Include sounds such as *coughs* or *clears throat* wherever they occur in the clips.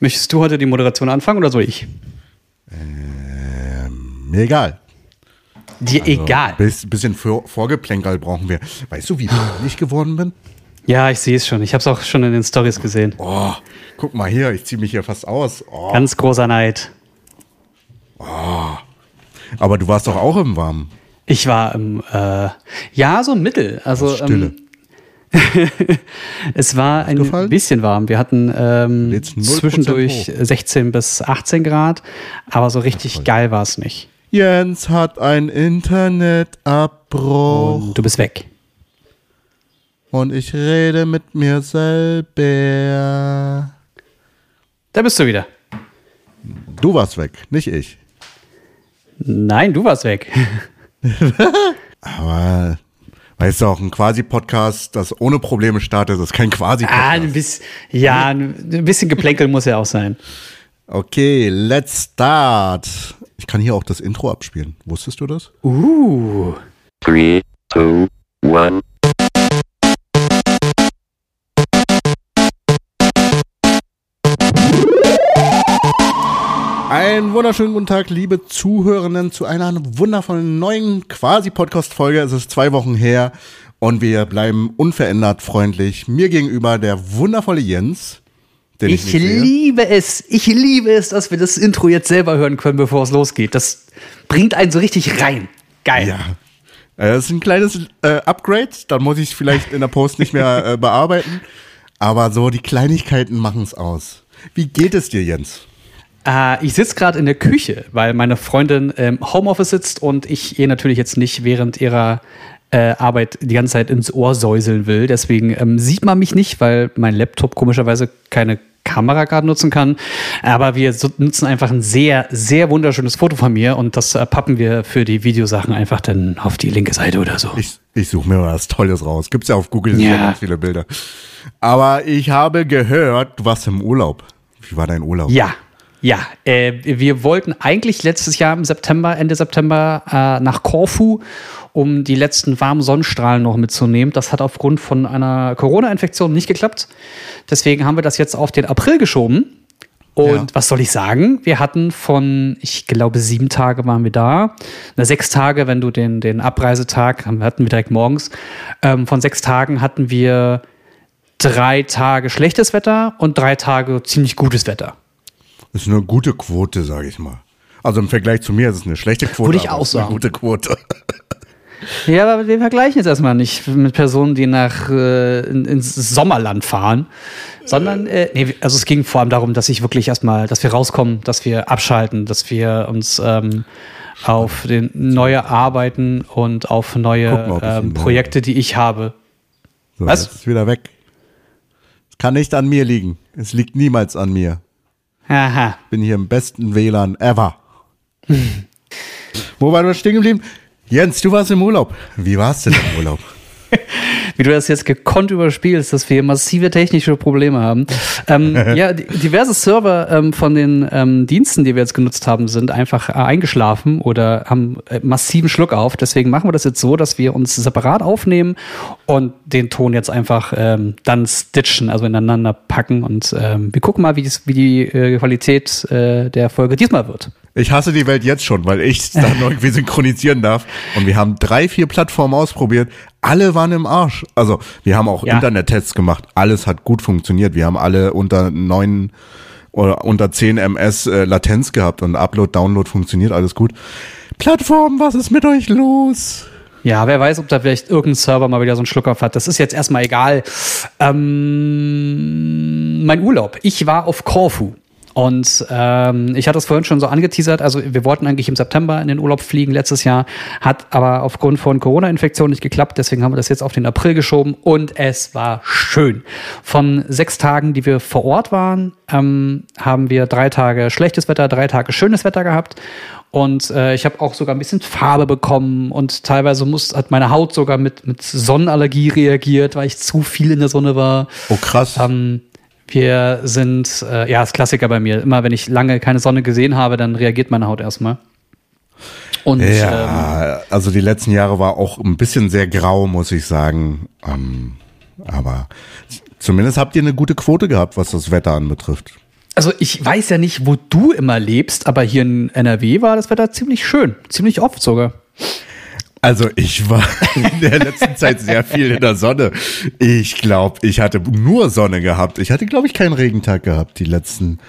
Möchtest du heute die Moderation anfangen oder soll ich? Ähm, mir egal. Dir Also, egal. Bis, bisschen Vor Vorgeplänkel brauchen wir. Weißt du, wie ich geworden bin? Ja, ich sehe es schon. Ich habe es auch schon in den Stories gesehen. Oh, guck mal hier, ich ziehe mich hier fast aus. Oh. Ganz großer Neid. Aber du warst doch auch im Warmen. Ich war im, äh, ja, so im Mittel. Also Stille. Ähm, *laughs* es war ein gefallen? bisschen warm. Wir hatten ähm, Lädst 0% zwischendurch hoch. 16 bis 18 Grad, aber so richtig geil war es nicht. Jens hat einen Internetabbruch Und du bist weg. und ich rede mit mir selber. Da bist du wieder. Du warst weg, nicht ich. Nein, du warst weg. *laughs* Aber weißt du auch, ein Quasi-Podcast, das ohne Probleme startet, ist kein Ah, Quasi-Podcast. ein bisschen, ja, ein bisschen Geplänkel muss ja auch sein. Okay, let's start. Ich kann hier auch das Intro abspielen. Wusstest du das? Uh. Three, two, one. Einen wunderschönen guten Tag, liebe Zuhörenden, zu einer wundervollen neuen Quasi-Podcast-Folge. Es ist zwei Wochen her und wir bleiben unverändert freundlich. Mir gegenüber der wundervolle Jens, den ich, Ich liebe es. Ich liebe es, dass wir das Intro jetzt selber hören können, bevor es losgeht. Das bringt einen so richtig rein. Geil. Ja. Äh, Das ist ein kleines äh, Upgrade, dann muss ich es vielleicht in der Post nicht mehr äh, bearbeiten. Aber so die Kleinigkeiten machen es aus. Wie geht es dir, Jens? Äh, ich sitze gerade in der Küche, weil meine Freundin im Homeoffice sitzt und ich ihr natürlich jetzt nicht während ihrer äh, Arbeit die ganze Zeit ins Ohr säuseln will. Deswegen ähm, sieht man mich nicht, weil mein Laptop komischerweise keine Kamera gerade nutzen kann. Aber wir nutzen einfach ein sehr, sehr wunderschönes Foto von mir und das äh, pappen wir für die Videosachen einfach dann auf die linke Seite oder so. Ich, ich suche mir mal was Tolles raus. Gibt's ja auf Google sehr Ja. ganz viele Bilder. Aber ich habe gehört, du warst im Urlaub. Wie war dein Urlaub? Ja, ja. Äh, wir wollten eigentlich letztes Jahr im September, Ende September äh, nach Korfu, um die letzten warmen Sonnenstrahlen noch mitzunehmen. Das hat aufgrund von einer Corona-Infektion nicht geklappt. Deswegen haben wir das jetzt auf den April geschoben. Und Ja. was soll ich sagen? Wir hatten von, ich glaube, sieben Tage waren wir da. Na, sechs Tage, wenn du den, den Abreisetag, hatten wir direkt morgens. Ähm, von sechs Tagen hatten wir drei Tage schlechtes Wetter und drei Tage ziemlich gutes Wetter. Das ist eine gute Quote, sage ich mal. Also im Vergleich zu mir ist es eine schlechte Quote. Würde ich auch ist eine sagen. gute Quote. Ja, aber wir vergleichen jetzt erstmal nicht mit Personen, die nach äh, in, ins Sommerland fahren, sondern äh, nee, also es ging vor allem darum, dass ich wirklich erstmal, dass wir rauskommen, dass wir abschalten, dass wir uns ähm, auf den neue Arbeiten und auf neue mal, ähm. Projekte, die ich habe. So, Was? Jetzt ist wieder weg. Es kann nicht an mir liegen. Es liegt niemals an mir. Aha. Bin hier im besten WLAN ever. Wo waren wir stehen geblieben? Jens, du warst im Urlaub. Wie warst du denn im Urlaub? *laughs* Wie du das jetzt gekonnt überspielst, dass wir massive technische Probleme haben. ähm, *laughs* ja, diverse Server ähm, von den ähm, Diensten, die wir jetzt genutzt haben, sind einfach äh, eingeschlafen oder haben äh, massiven Schluck auf. Deswegen machen wir das jetzt so, dass wir uns separat aufnehmen und den Ton jetzt einfach ähm, dann stitchen, also ineinander packen. Und ähm, wir gucken mal, wie, dies, wie die äh, Qualität äh, der Folge diesmal wird. Ich hasse die Welt jetzt schon, weil ich es dann irgendwie *laughs* synchronisieren darf. Und wir haben drei, vier Plattformen ausprobiert. Alle waren im Arsch. Also wir haben auch Ja. Internettests gemacht. Alles hat gut funktioniert. Wir haben alle unter neun oder unter 10 ms äh, Latenz gehabt und Upload, Download funktioniert alles gut. Plattform, was ist mit euch los? Ja, wer weiß, ob da vielleicht irgendein Server mal wieder so einen Schluck auf hat. Das ist jetzt erstmal egal. Ähm, mein Urlaub. Ich war auf Korfu. Und ähm, ich hatte es vorhin schon so angeteasert, also wir wollten eigentlich im September in den Urlaub fliegen letztes Jahr, hat aber aufgrund von Corona-Infektion nicht geklappt, deswegen haben wir das jetzt auf den April geschoben und es war schön. Von sechs Tagen, die wir vor Ort waren, ähm, haben wir drei Tage schlechtes Wetter, drei Tage schönes Wetter gehabt und äh, ich habe auch sogar ein bisschen Farbe bekommen und teilweise muss, hat meine Haut sogar mit, mit Sonnenallergie reagiert, weil ich zu viel in der Sonne war. Oh krass. Ähm, wir sind, äh, ja, ist Klassiker bei mir. Immer wenn ich lange keine Sonne gesehen habe, dann reagiert meine Haut erstmal. Und ähm, ja, also die letzten Jahre war auch ein bisschen sehr grau, muss ich sagen. Ähm, aber zumindest habt ihr eine gute Quote gehabt, was das Wetter anbetrifft. Also ich weiß ja nicht, wo du immer lebst, aber hier in NRW war das Wetter ziemlich schön. Ziemlich oft sogar. Also ich war in der letzten Zeit sehr viel in der Sonne. Ich glaube, ich hatte nur Sonne gehabt. Ich hatte, glaube ich, keinen Regentag gehabt die letzten,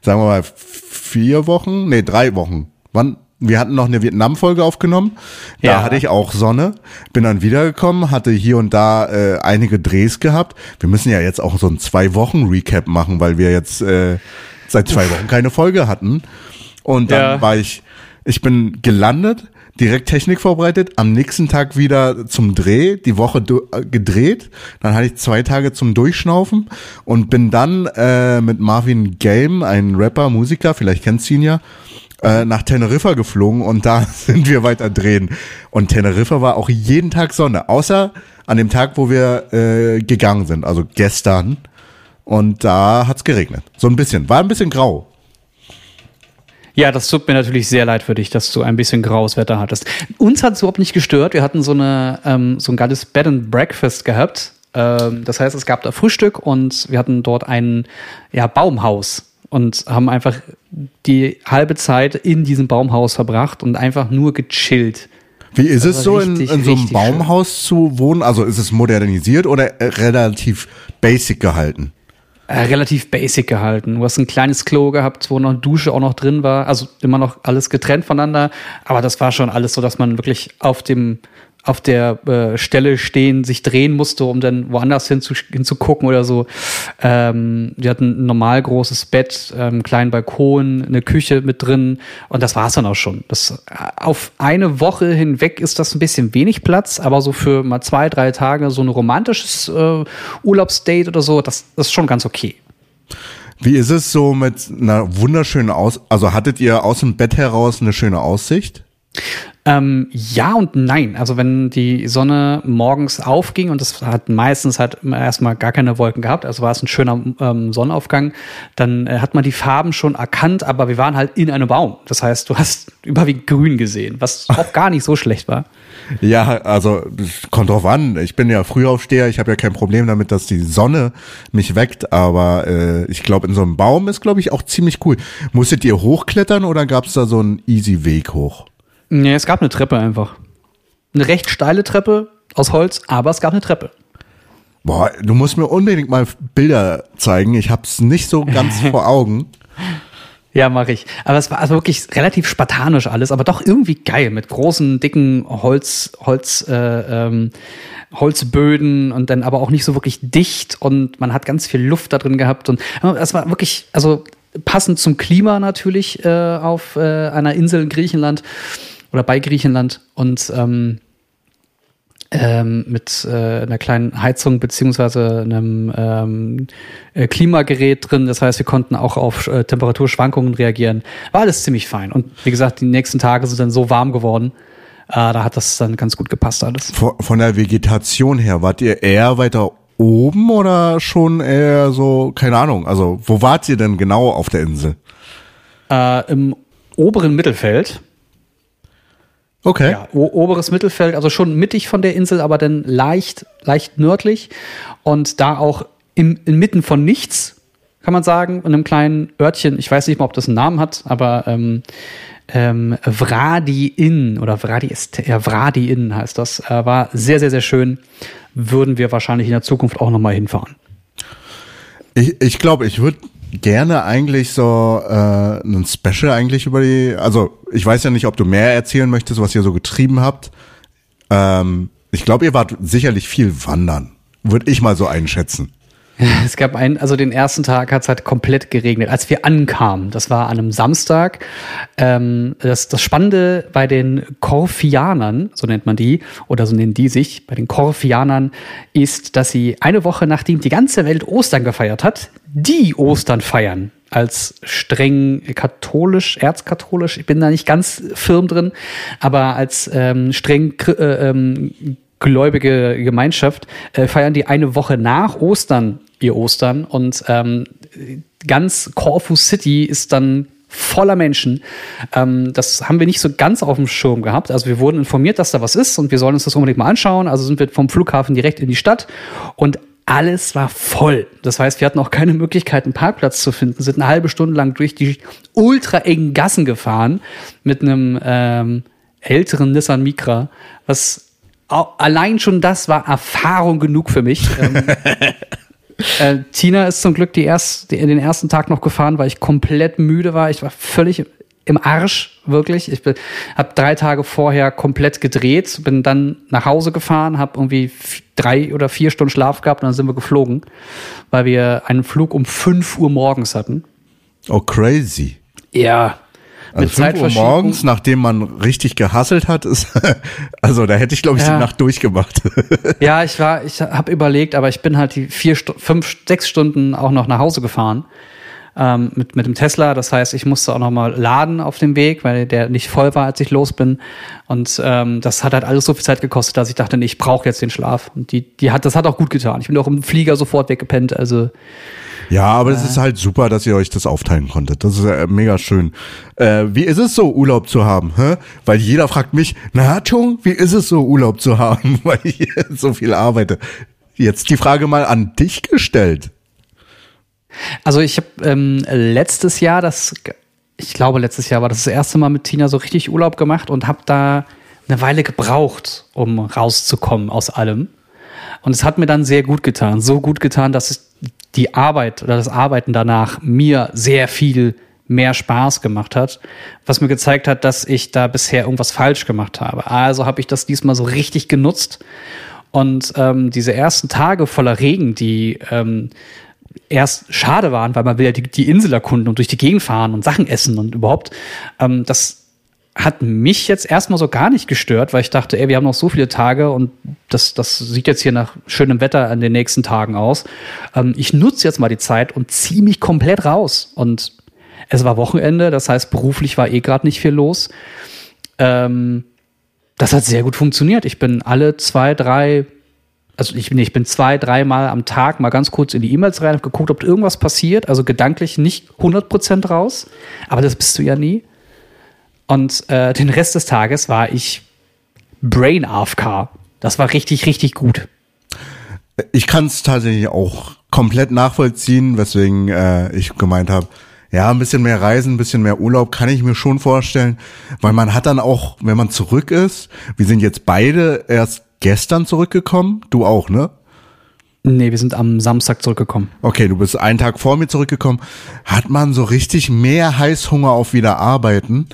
sagen wir mal, vier Wochen, nee, drei Wochen. Wann? Wir hatten noch eine Vietnam-Folge aufgenommen. Da Ja. hatte ich auch Sonne. Bin dann wiedergekommen, hatte hier und da äh, einige Drehs gehabt. Wir müssen ja jetzt auch so ein zwei Wochen Recap machen, weil wir jetzt äh, seit zwei Wochen keine Folge hatten. Und dann Ja. war ich, ich bin gelandet, direkt Technik vorbereitet, am nächsten Tag wieder zum Dreh, die Woche äh, gedreht, dann hatte ich zwei Tage zum Durchschnaufen und bin dann äh, mit Marvin Game, ein Rapper, Musiker, vielleicht kennst du ihn ja, äh, nach Teneriffa geflogen und da *laughs* sind wir weiter drehen. Und Teneriffa war auch jeden Tag Sonne, außer an dem Tag, wo wir äh, gegangen sind, also gestern. Und da hat's geregnet. So ein bisschen. War ein bisschen grau. Ja, das tut mir natürlich sehr leid für dich, dass du ein bisschen graues Wetter hattest. Uns hat es überhaupt nicht gestört. Wir hatten so, eine, ähm, so ein geiles Bed and Breakfast gehabt. Ähm, das heißt, es gab da Frühstück und wir hatten dort ein ja, Baumhaus und haben einfach die halbe Zeit in diesem Baumhaus verbracht und einfach nur gechillt. Wie ist es war so, in, richtig, in so einem Baumhaus zu wohnen? Also ist es modernisiert oder äh, relativ basic gehalten? Äh, relativ basic gehalten. Du hast ein kleines Klo gehabt, wo noch eine Dusche auch noch drin war. Also immer noch alles getrennt voneinander. Aber das war schon alles so, dass man wirklich auf dem auf der äh, Stelle stehen, sich drehen musste, um dann woanders hinzu, hinzugucken oder so. Ähm, wir hatten ein normal großes Bett, ähm, einen kleinen Balkon, eine Küche mit drin und das war's dann auch schon. Das, äh, auf eine Woche hinweg ist das ein bisschen wenig Platz, aber so für mal zwei, drei Tage so ein romantisches äh, Urlaubsdate oder so, das, das ist schon ganz okay. Wie ist es so mit einer wunderschönen Aus... Also hattet ihr aus dem Bett heraus eine schöne Aussicht? Ähm, ja und nein. Also wenn die Sonne morgens aufging und das hat meistens halt erstmal gar keine Wolken gehabt, also war es ein schöner ähm, Sonnenaufgang, dann äh, hat man die Farben schon erkannt, aber wir waren halt in einem Baum. Das heißt, du hast *laughs* überwiegend grün gesehen, was auch gar nicht so schlecht war. *laughs* Ja, also kommt drauf an. Ich bin ja Frühaufsteher, ich habe ja kein Problem damit, dass die Sonne mich weckt, aber äh, ich glaube, in so einem Baum ist, glaube ich, auch ziemlich cool. Musstet ihr hochklettern oder gab es da so einen easy Weg hoch? Nee, es gab eine Treppe einfach. Eine recht steile Treppe aus Holz, aber es gab eine Treppe. Boah, du musst mir unbedingt mal Bilder zeigen. Ich hab's nicht so ganz *laughs* vor Augen. Ja, mache ich. Aber es war also wirklich relativ spartanisch alles, aber doch irgendwie geil mit großen, dicken Holz, Holz, äh, ähm, Holzböden und dann aber auch nicht so wirklich dicht und man hat ganz viel Luft da drin gehabt und es war wirklich, also passend zum Klima natürlich äh, auf äh, einer Insel in Griechenland oder bei Griechenland und ähm, ähm, mit äh, einer kleinen Heizung beziehungsweise einem ähm, äh, Klimagerät drin. Das heißt, wir konnten auch auf äh, Temperaturschwankungen reagieren. War alles ziemlich fein. Und wie gesagt, die nächsten Tage sind dann so warm geworden. Äh, da hat das dann ganz gut gepasst alles. Von, von der Vegetation her, wart ihr eher weiter oben oder schon eher so, keine Ahnung, also wo wart ihr denn genau auf der Insel? Äh, Im oberen Mittelfeld, Okay. ja, oberes Mittelfeld, also schon mittig von der Insel, aber dann leicht, leicht nördlich. Und da auch im, inmitten von nichts, kann man sagen, in einem kleinen Örtchen, ich weiß nicht mal, ob das einen Namen hat, aber ähm, ähm, Vradi Inn oder Vradi ist ja Vradi Inn heißt das. Äh, war sehr, sehr, sehr schön. Würden wir wahrscheinlich in der Zukunft auch nochmal hinfahren. Ich, ich glaube, ich würde gerne eigentlich so äh, ein Special eigentlich über die, also ich weiß ja nicht, ob du mehr erzählen möchtest, was ihr so getrieben habt. Ähm, ich glaube, ihr wart sicherlich viel wandern, würde ich mal so einschätzen. *laughs* Es gab einen, also den ersten Tag hat es halt komplett geregnet, als wir ankamen. Das war an einem Samstag. Ähm, das, das Spannende bei den Korfianern, so nennt man die, oder so nennen die sich, bei den Korfianern, ist, dass sie eine Woche nachdem die ganze Welt Ostern gefeiert hat, die Ostern feiern. Als streng katholisch, erzkatholisch, ich bin da nicht ganz firm drin, aber als ähm, streng äh, ähm, gläubige Gemeinschaft äh, feiern die eine Woche nach Ostern ihr Ostern und ähm, ganz Corfu City ist dann voller Menschen. Ähm, das haben wir nicht so ganz auf dem Schirm gehabt. Also wir wurden informiert, dass da was ist und wir sollen uns das unbedingt mal anschauen. Also sind wir vom Flughafen direkt in die Stadt und alles war voll. Das heißt, wir hatten auch keine Möglichkeit, einen Parkplatz zu finden, sind eine halbe Stunde lang durch die ultra engen Gassen gefahren mit einem ähm, älteren Nissan Micra, was allein schon das war Erfahrung genug für mich. *laughs* äh, Tina ist zum Glück die erst, die, den ersten Tag noch gefahren, weil ich komplett müde war. Ich war völlig im Arsch, wirklich. Ich habe drei Tage vorher komplett gedreht, bin dann nach Hause gefahren, habe irgendwie drei oder vier Stunden Schlaf gehabt und dann sind wir geflogen, weil wir einen Flug um 5 Uhr morgens hatten. Oh, crazy. Ja. Also 5 Uhr morgens, nachdem man richtig gehasselt hat, ist, *laughs* also da hätte ich, glaube ich, Ja. die Nacht durchgemacht. *laughs* Ja, ich war, ich habe überlegt, aber ich bin halt die vier, fünf, sechs Stunden auch noch nach Hause gefahren ähm, mit mit dem Tesla. Das heißt, ich musste auch noch mal laden auf dem Weg, weil der nicht voll war, als ich los bin. Und ähm, das hat halt alles so viel Zeit gekostet, dass ich dachte, nee, ich brauche jetzt den Schlaf. Und die, die hat, das hat auch gut getan. Ich bin auch im Flieger sofort weggepennt. Also Ja, aber es ist halt super, dass ihr euch das aufteilen konntet. Das ist äh, mega schön. Äh, wie ist es so, Urlaub zu haben? Hä? Weil jeder fragt mich, na Chung, wie ist es so, Urlaub zu haben, *laughs* weil ich so viel arbeite? Jetzt die Frage mal an dich gestellt. Also ich habe ähm, letztes Jahr das, ich glaube letztes Jahr war das das erste Mal mit Tina so richtig Urlaub gemacht und habe da eine Weile gebraucht, um rauszukommen aus allem. Und es hat mir dann sehr gut getan, so gut getan, dass es die Arbeit oder das Arbeiten danach mir sehr viel mehr Spaß gemacht hat, was mir gezeigt hat, dass ich da bisher irgendwas falsch gemacht habe. Also habe ich das diesmal so richtig genutzt und ähm, diese ersten Tage voller Regen, die ähm, erst schade waren, weil man will ja die, die Insel erkunden und durch die Gegend fahren und Sachen essen und überhaupt. Ähm, das hat mich jetzt erstmal so gar nicht gestört, weil ich dachte, ey, wir haben noch so viele Tage und das, das sieht jetzt hier nach schönem Wetter an den nächsten Tagen aus. Ähm, ich nutze jetzt mal die Zeit und ziehe mich komplett raus. Und es war Wochenende, das heißt, beruflich war eh gerade nicht viel los. Ähm, das hat sehr gut funktioniert. Ich bin alle zwei, drei also ich bin, ich bin zwei, dreimal am Tag mal ganz kurz in die E-Mails rein, hab geguckt, ob irgendwas passiert. Also gedanklich nicht 100% raus, aber das bist du ja nie. Und äh, den Rest des Tages war ich Brain AFK. Das war richtig, richtig gut. Ich kann es tatsächlich auch komplett nachvollziehen, weswegen äh, ich gemeint habe, ja, ein bisschen mehr Reisen, ein bisschen mehr Urlaub kann ich mir schon vorstellen, weil man hat dann auch, wenn man zurück ist, wir sind jetzt beide erst gestern zurückgekommen, du auch, ne? Nee, wir sind am Samstag zurückgekommen. Okay, du bist einen Tag vor mir zurückgekommen. Hat man so richtig mehr Heißhunger auf wieder arbeiten?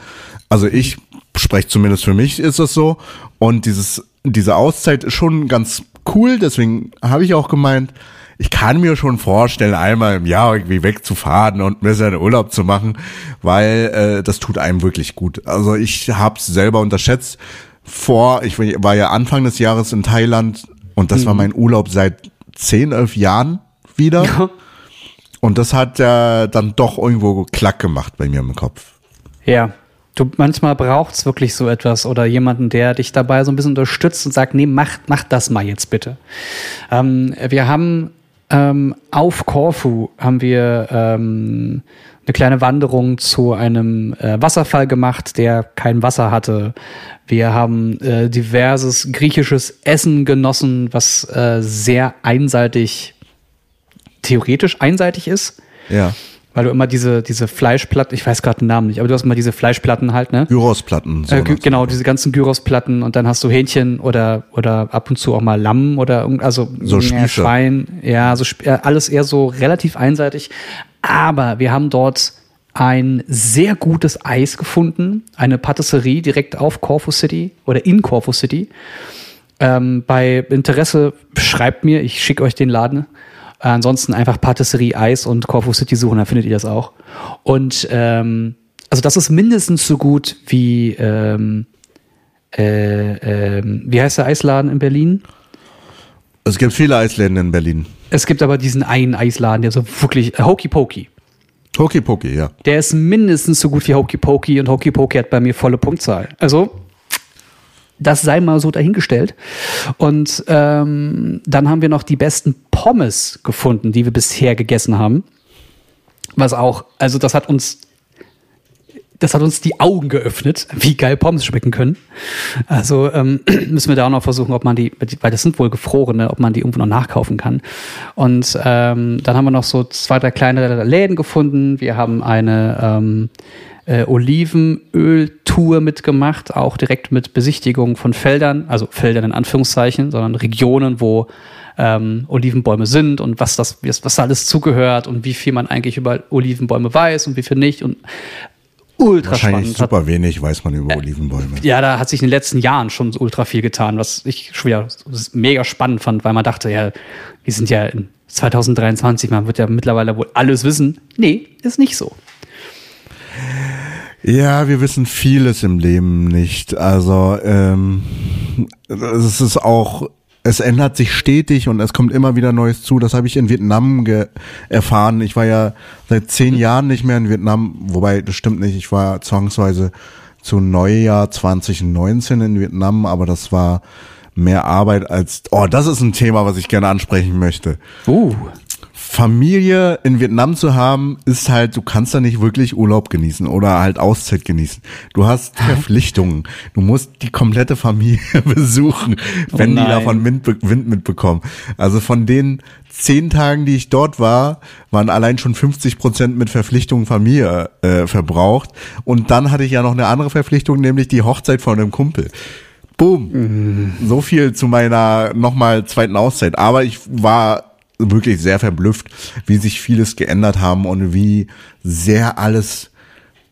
Also ich spreche zumindest für mich ist das so. Und dieses, diese Auszeit ist schon ganz cool. Deswegen habe ich auch gemeint, ich kann mir schon vorstellen, einmal im Jahr irgendwie wegzufahren und mir seinen Urlaub zu machen, weil äh, das tut einem wirklich gut. Also ich habe es selber unterschätzt. Vor, ich war ja Anfang des Jahres in Thailand und das war mein Urlaub seit 10, 11 Jahren wieder. Und das hat ja dann doch irgendwo Klack gemacht bei mir im Kopf. Ja. Du, manchmal braucht's wirklich so etwas oder jemanden, der dich dabei so ein bisschen unterstützt und sagt, nee, mach, mach das mal jetzt bitte. Ähm, wir haben ähm, auf Korfu haben wir ähm, eine kleine Wanderung zu einem äh, Wasserfall gemacht, der kein Wasser hatte. Wir haben äh, diverses griechisches Essen genossen, was äh, sehr einseitig, theoretisch einseitig ist. Ja. Weil du immer diese, diese Fleischplatten, ich weiß gerade den Namen nicht, aber du hast immer diese Fleischplatten halt, ne? Gyrosplatten. So Äh, gy- genau, diese ganzen Gyrosplatten und dann hast du Hähnchen oder, oder ab und zu auch mal Lamm oder also So Spieße. Schwein, ja, so äh, alles eher so relativ einseitig. Aber wir haben dort ein sehr gutes Eis gefunden, eine Patisserie direkt auf Corfu City oder in Corfu City. Ähm, bei Interesse schreibt mir, ich schicke euch den Laden. Äh, ansonsten einfach Patisserie Eis und Corfu City suchen, dann findet ihr das auch. Und ähm, also das ist mindestens so gut wie ähm, äh, ähm, wie heißt der Eisladen in Berlin? Es gibt viele Eisläden in Berlin. Es gibt aber diesen einen Eisladen, der so wirklich äh, Hokey Pokey. Hokey Pokey, ja. Der ist mindestens so gut wie Hokey Pokey und Hokey Pokey hat bei mir volle Punktzahl. Also das sei mal so dahingestellt. Und ähm, dann haben wir noch die besten Pommes gefunden, die wir bisher gegessen haben. Was auch, also das hat uns das hat uns die Augen geöffnet, wie geil Pommes schmecken können. Also ähm, *clears throat* müssen wir da auch noch versuchen, ob man die, weil das sind wohl gefrorene, ob man die irgendwo noch nachkaufen kann. Und ähm, dann haben wir noch so zwei, drei kleinere Läden gefunden. Wir haben eine ähm, äh, Olivenöltour mitgemacht, auch direkt mit Besichtigung von Feldern, also Feldern in Anführungszeichen, sondern Regionen, wo ähm, Olivenbäume sind und was das, was da alles zugehört und wie viel man eigentlich über Olivenbäume weiß und wie viel nicht und ultra Wahrscheinlich spannend. super wenig weiß man über Olivenbäume. Ja, da hat sich in den letzten Jahren schon ultra viel getan, was ich schon wieder mega spannend fand, weil man dachte, ja, wir sind ja in 2023, man wird ja mittlerweile wohl alles wissen. Nee, ist nicht so. Ja, wir wissen vieles im Leben nicht. Also ähm, es ist auch, es ändert sich stetig und es kommt immer wieder Neues zu. Das habe ich in Vietnam erfahren. Ich war ja seit zehn Jahren nicht mehr in Vietnam, wobei das stimmt nicht. Ich war zwangsweise zu Neujahr 2019 in Vietnam, aber das war mehr Arbeit als. Oh, das ist ein Thema, was ich gerne ansprechen möchte. Uh. Familie in Vietnam zu haben, ist halt, du kannst da nicht wirklich Urlaub genießen oder halt Auszeit genießen. Du hast Verpflichtungen. Du musst die komplette Familie *laughs* besuchen, wenn die nein. davon Wind, Wind mitbekommen. Also von den zehn Tagen, die ich dort war, waren allein schon 50 Prozent mit Verpflichtungen Familie äh, verbraucht. Und dann hatte ich ja noch eine andere Verpflichtung, nämlich die Hochzeit von einem Kumpel. Boom. So viel zu meiner nochmal zweiten Auszeit. Aber ich war wirklich sehr verblüfft, wie sich vieles geändert haben und wie sehr alles,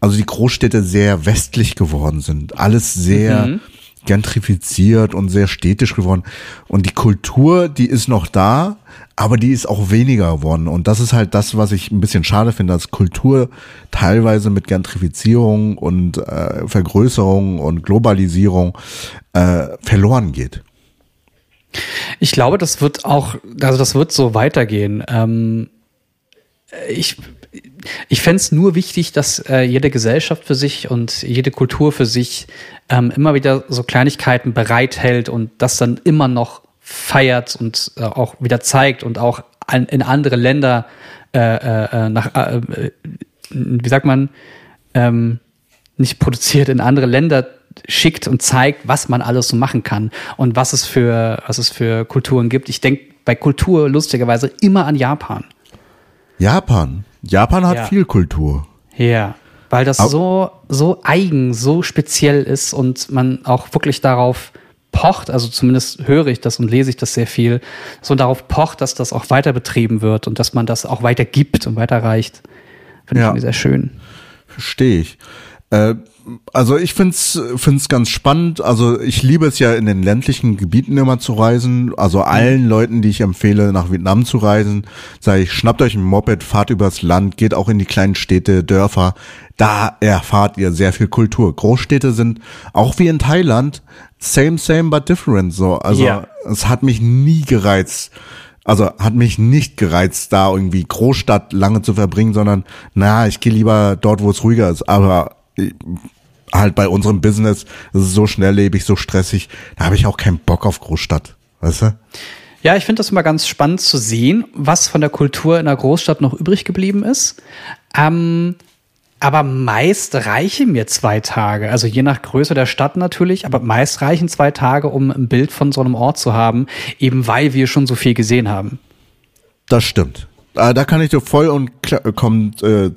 also die Großstädte sehr westlich geworden sind. Alles sehr gentrifiziert und sehr städtisch geworden. Und die Kultur, die ist noch da, aber die ist auch weniger geworden. Und das ist halt das, was ich ein bisschen schade finde, dass Kultur teilweise mit Gentrifizierung und äh, Vergrößerung und Globalisierung äh, verloren geht. Ich glaube, das wird auch, also das wird so weitergehen. Ähm, ich ich fände es nur wichtig, dass äh, jede Gesellschaft für sich und jede Kultur für sich ähm, immer wieder so Kleinigkeiten bereithält und das dann immer noch feiert und äh, auch wieder zeigt und auch an, in andere Länder äh, äh, nach, äh, äh, wie sagt man, ähm, nicht produziert, in andere Länder schickt und zeigt, was man alles so machen kann und was es für, was es für Kulturen gibt. Ich denke bei Kultur lustigerweise immer an Japan. Japan. Japan hat Ja. viel Kultur. Ja, weil das so, so eigen, so speziell ist und man auch wirklich darauf pocht, also zumindest höre ich das und lese ich das sehr viel, so darauf pocht, dass das auch weiter betrieben wird und dass man das auch weiter gibt und weiterreicht. Finde ich Ja. irgendwie sehr schön. Verstehe ich. Äh, also ich find's find's ganz spannend. Also ich liebe es ja in den ländlichen Gebieten immer zu reisen. Also allen Leuten, die ich empfehle, nach Vietnam zu reisen, sage ich, schnappt euch ein Moped, fahrt übers Land, geht auch in die kleinen Städte, Dörfer. Da erfahrt ihr sehr viel Kultur. Großstädte sind auch wie in Thailand same same but different. So also Ja. es hat mich nie gereizt. Also hat mich nicht gereizt, da irgendwie Großstadt lange zu verbringen, sondern na, ich gehe lieber dort, wo es ruhiger ist. Aber halt bei unserem Business, das ist so schnelllebig, so stressig, da habe ich auch keinen Bock auf Großstadt. Weißt du? Ja, ich finde das immer ganz spannend zu sehen, was von der Kultur in der Großstadt noch übrig geblieben ist. Ähm, aber meist reichen mir zwei Tage. Also je nach Größe der Stadt natürlich, aber meist reichen zwei Tage, um ein Bild von so einem Ort zu haben, eben weil wir schon so viel gesehen haben. Das stimmt. Äh, Da kann ich dir voll und kla- kommt, äh, äh,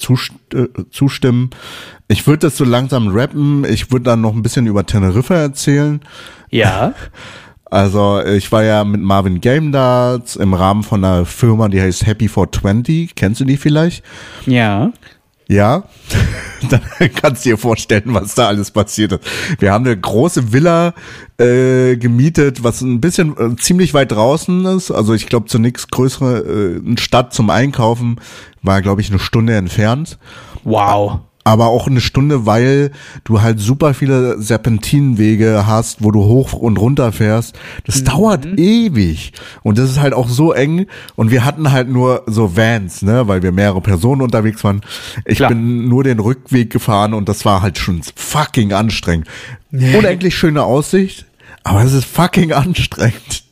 zustimmen. Ich würde das so langsam rappen. Ich würde dann noch ein bisschen über Teneriffa erzählen. Ja. *laughs* Also ich war ja mit Marvin Game da im Rahmen von einer Firma, die heißt Happy for 20. Kennst du die vielleicht? Ja. Ja, *laughs* dann kannst du dir vorstellen, was da alles passiert ist. Wir haben eine große Villa äh, gemietet, was ein bisschen äh, ziemlich weit draußen ist. Also ich glaube, zur nächst größere äh, Stadt zum Einkaufen war, glaube ich, eine Stunde entfernt. Wow. Aber auch eine Stunde, weil du halt super viele Serpentinenwege hast, wo du hoch und runter fährst. Das dauert ewig. Und das ist halt auch so eng. Und wir hatten halt nur so Vans, ne, weil wir mehrere Personen unterwegs waren. Ich Klar. bin nur den Rückweg gefahren und das war halt schon fucking anstrengend. Unendlich schöne Aussicht, aber es ist fucking anstrengend.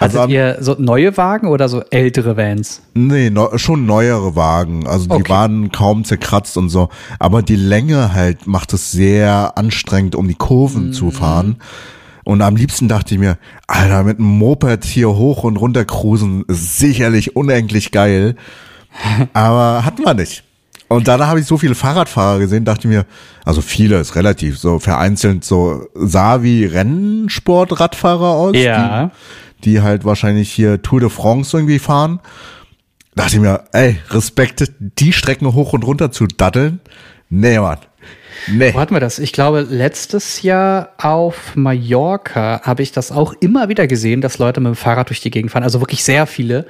Also Hattet am- ihr so neue Wagen oder so ältere Vans? Nee, neu- schon neuere Wagen. Also die Okay. waren kaum zerkratzt und so. Aber die Länge halt macht es sehr anstrengend, um die Kurven Mhm. zu fahren. Und am liebsten dachte ich mir, Alter, mit einem Moped hier hoch und runter cruisen ist sicherlich unendlich geil. *laughs* Aber hatten wir nicht. Und dann habe ich so viele Fahrradfahrer gesehen, dachte ich mir, also viele ist relativ, so vereinzelt so sah wie Rennsport-Radfahrer aus. Ja. Die, die halt wahrscheinlich hier Tour de France irgendwie fahren dachte ich mir, ey, Respekt, die Strecken hoch und runter zu daddeln. Nee, Mann. Nee. Wo hatten wir das? Ich glaube, letztes Jahr auf Mallorca habe ich das auch immer wieder gesehen, dass Leute mit dem Fahrrad durch die Gegend fahren. Also wirklich sehr viele.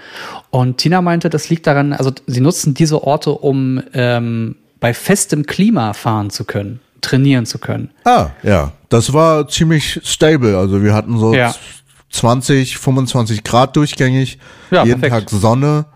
Und Tina meinte, das liegt daran, also sie nutzen diese Orte, um ähm, bei festem Klima fahren zu können, trainieren zu können. Ah, ja. Das war ziemlich stable. Also wir hatten so Ja. 20, 25 Grad durchgängig. Ja, jeden perfekt. Tag Sonne.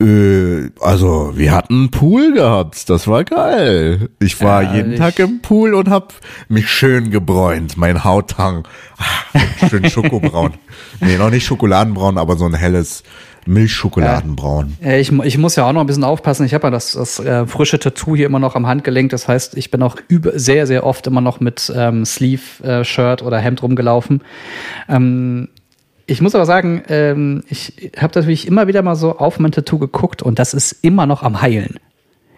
Äh, also wir hatten einen Pool gehabt. Das war geil. Ich war Ja, jeden Tag im Pool und hab mich schön gebräunt. Mein Hauttang. Ah, schön *laughs* Schokobraun. nee, noch nicht Schokoladenbraun, aber so ein helles Milchschokoladenbraun. Äh, Ich, ich muss ja auch noch ein bisschen aufpassen. Ich habe ja das, das äh, frische Tattoo hier immer noch am Handgelenk. Das heißt, ich bin auch über, sehr, sehr oft immer noch mit ähm, Sleeve-Shirt oder Hemd rumgelaufen. Ähm, ich muss aber sagen, ähm, ich habe natürlich immer wieder mal so auf mein Tattoo geguckt und das ist immer noch am Heilen.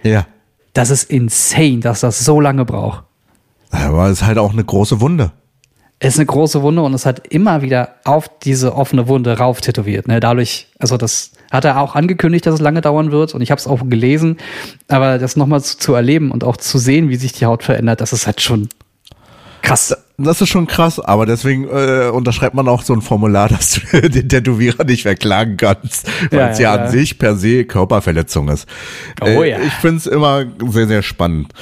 Ja. Das ist insane, dass das so lange braucht. Aber es ist halt auch eine große Wunde. Es ist eine große Wunde und es hat immer wieder auf diese offene Wunde rauf tätowiert. Ne? Dadurch, also das hat er auch angekündigt, dass es lange dauern wird und ich habe es auch gelesen. Aber das nochmal zu, zu erleben und auch zu sehen, wie sich die Haut verändert, das ist halt schon krass. Das ist schon krass, aber deswegen äh, unterschreibt man auch so ein Formular, *laughs* dass du den Tätowierer nicht verklagen kannst, weil Ja, es ja, ja, an sich per se Körperverletzung ist. Oh äh, ja. Ich finde es immer sehr, sehr spannend,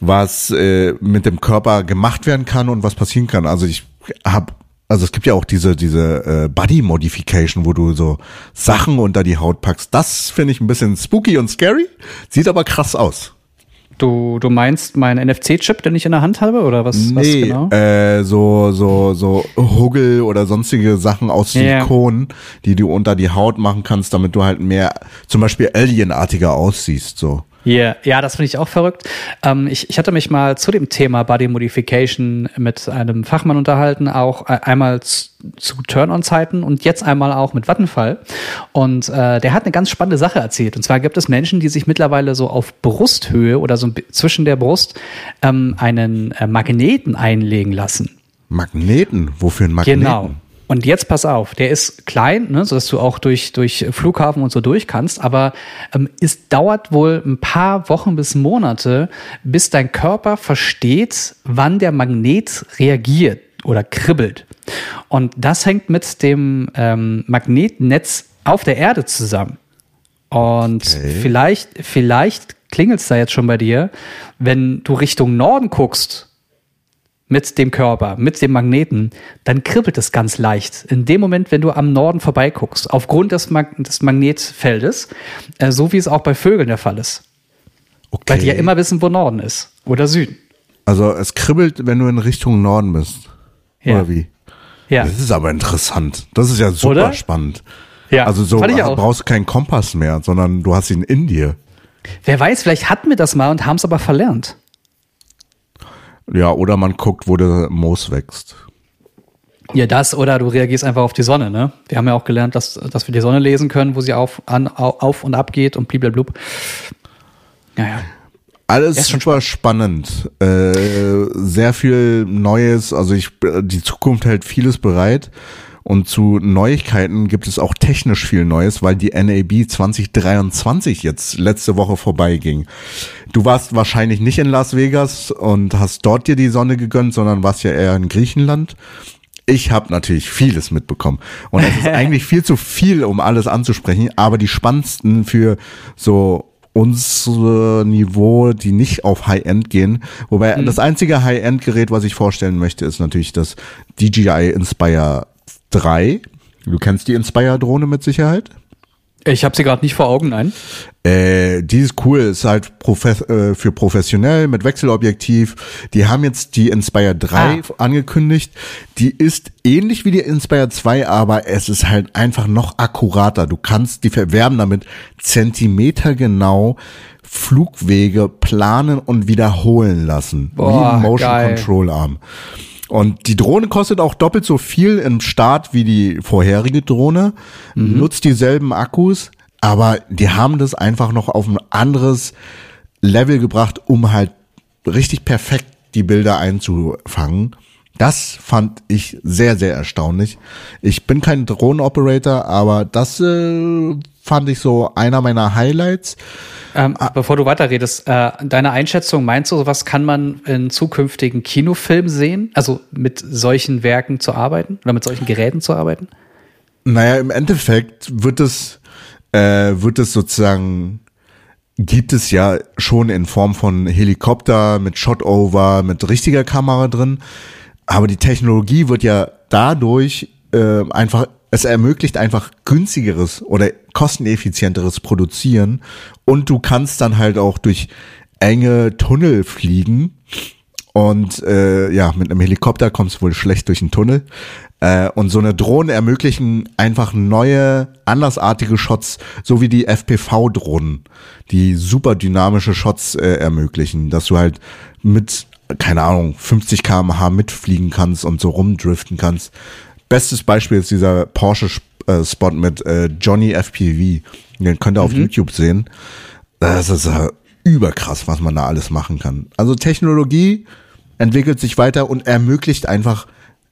was äh, mit dem Körper gemacht werden kann und was passieren kann. Also ich habe also es gibt ja auch diese diese äh, Body Modification, wo du so Sachen unter die Haut packst. Das finde ich ein bisschen spooky und scary, sieht aber krass aus. Du, du meinst meinen NFC-Chip, den ich in der Hand habe? Oder was, was Nee, genau? äh, so, so, so Huggel oder sonstige Sachen aus. Silikon, die du unter die Haut machen kannst, damit du halt mehr, zum Beispiel Alienartiger aussiehst, so. Yeah. Ja, das finde ich auch verrückt. Ähm, ich, ich hatte mich mal zu dem Thema Body Modification mit einem Fachmann unterhalten, auch äh, einmal zu, zu Turn-on-Zeiten und jetzt einmal auch mit Vattenfall. Und äh, der hat eine ganz spannende Sache erzählt. Und zwar gibt es Menschen, die sich mittlerweile so auf Brusthöhe oder so zwischen der Brust ähm, einen äh, Magneten einlegen lassen. Magneten, wofür ein Magneten? Genau. Und jetzt pass auf, der ist klein, ne, sodass du auch durch, durch Flughafen und so durch kannst, aber ähm, es dauert wohl ein paar Wochen bis Monate, bis dein Körper versteht, wann der Magnet reagiert oder kribbelt. Und das hängt mit dem ähm, Magnetnetz auf der Erde zusammen. Und vielleicht, vielleicht klingelt es da jetzt schon bei dir, wenn du Richtung Norden guckst mit dem Körper, mit dem Magneten, dann kribbelt es ganz leicht. In dem Moment, wenn du am Norden vorbeiguckst, aufgrund des, Mag des Magnetfeldes, äh, so wie es auch bei Vögeln der Fall ist. Okay. Weil die ja immer wissen, wo Norden ist oder Süden. Also es kribbelt, wenn du in Richtung Norden bist. Ja. Oder wie? Ja. Das ist aber interessant. Das ist ja super Oder? spannend. Ja, also so auch. brauchst du keinen Kompass mehr, sondern du hast ihn in dir. Wer weiß, vielleicht hatten wir das mal und haben es aber verlernt. Ja, oder man guckt, wo der Moos wächst. Ja, das oder du reagierst einfach auf die Sonne, ne? Wir haben ja auch gelernt, dass, dass wir die Sonne lesen können, wo sie auf, an, au- auf und ab geht und blablabla. Naja. Alles ist schon super spannend. Äh, sehr viel Neues. Also ich, die Zukunft hält vieles bereit. Und zu Neuigkeiten gibt es auch technisch viel Neues, weil die NAB 2023 jetzt letzte Woche vorbeiging. Du warst wahrscheinlich nicht in Las Vegas und hast dort dir die Sonne gegönnt, sondern warst ja eher in Griechenland. Ich habe natürlich vieles mitbekommen. Und es ist *laughs* eigentlich viel zu viel, um alles anzusprechen, aber die spannendsten für so unser Niveau, die nicht auf High-End gehen. Wobei das einzige High-End-Gerät, was ich vorstellen möchte, ist natürlich das DJI Inspire 3. Du kennst die Inspire-Drohne mit Sicherheit? Ich habe sie gerade nicht vor Augen, nein. Äh, die ist cool, ist halt profes äh, für professionell mit Wechselobjektiv. Die haben jetzt die Inspire 3 Ah. angekündigt. Die ist ähnlich wie die Inspire 2, aber es ist halt einfach noch akkurater. Du kannst die verwerben damit zentimetergenau Flugwege planen und wiederholen lassen. wie Boah, ein Motion. Control Arm. Und die Drohne kostet auch doppelt so viel im Start wie die vorherige Drohne, nutzt dieselben Akkus, aber die haben das einfach noch auf ein anderes Level gebracht, um halt richtig perfekt die Bilder einzufangen. Das fand ich sehr, sehr erstaunlich. Ich bin kein Drohnenoperator, aber das äh, fand ich so einer meiner Highlights. Ähm, Ah. Bevor du weiterredest, äh, deine Einschätzung, meinst du, was kann man in zukünftigen Kinofilmen sehen? Also mit solchen Werken zu arbeiten oder mit solchen Geräten zu arbeiten? Naja, im Endeffekt wird es, äh, wird es sozusagen, gibt es ja schon in Form von Helikopter mit Shotover, mit richtiger Kamera drin. Aber die Technologie wird ja dadurch äh, einfach, es ermöglicht einfach günstigeres oder kosteneffizienteres Produzieren. Und du kannst dann halt auch durch enge Tunnel fliegen. Und äh, ja, mit einem Helikopter kommst du wohl schlecht durch den Tunnel. Äh, und so eine Drohne ermöglichen einfach neue, andersartige Shots, so wie die FPV-Drohnen, die super dynamische Shots äh, ermöglichen, dass du halt mit, keine Ahnung, 50 km/h mitfliegen kannst und so rumdriften kannst. Bestes Beispiel ist dieser Porsche-Spot mit äh, Johnny FPV. Den könnt ihr auf YouTube sehen. Das ist äh, überkrass, was man da alles machen kann. Also Technologie entwickelt sich weiter und ermöglicht einfach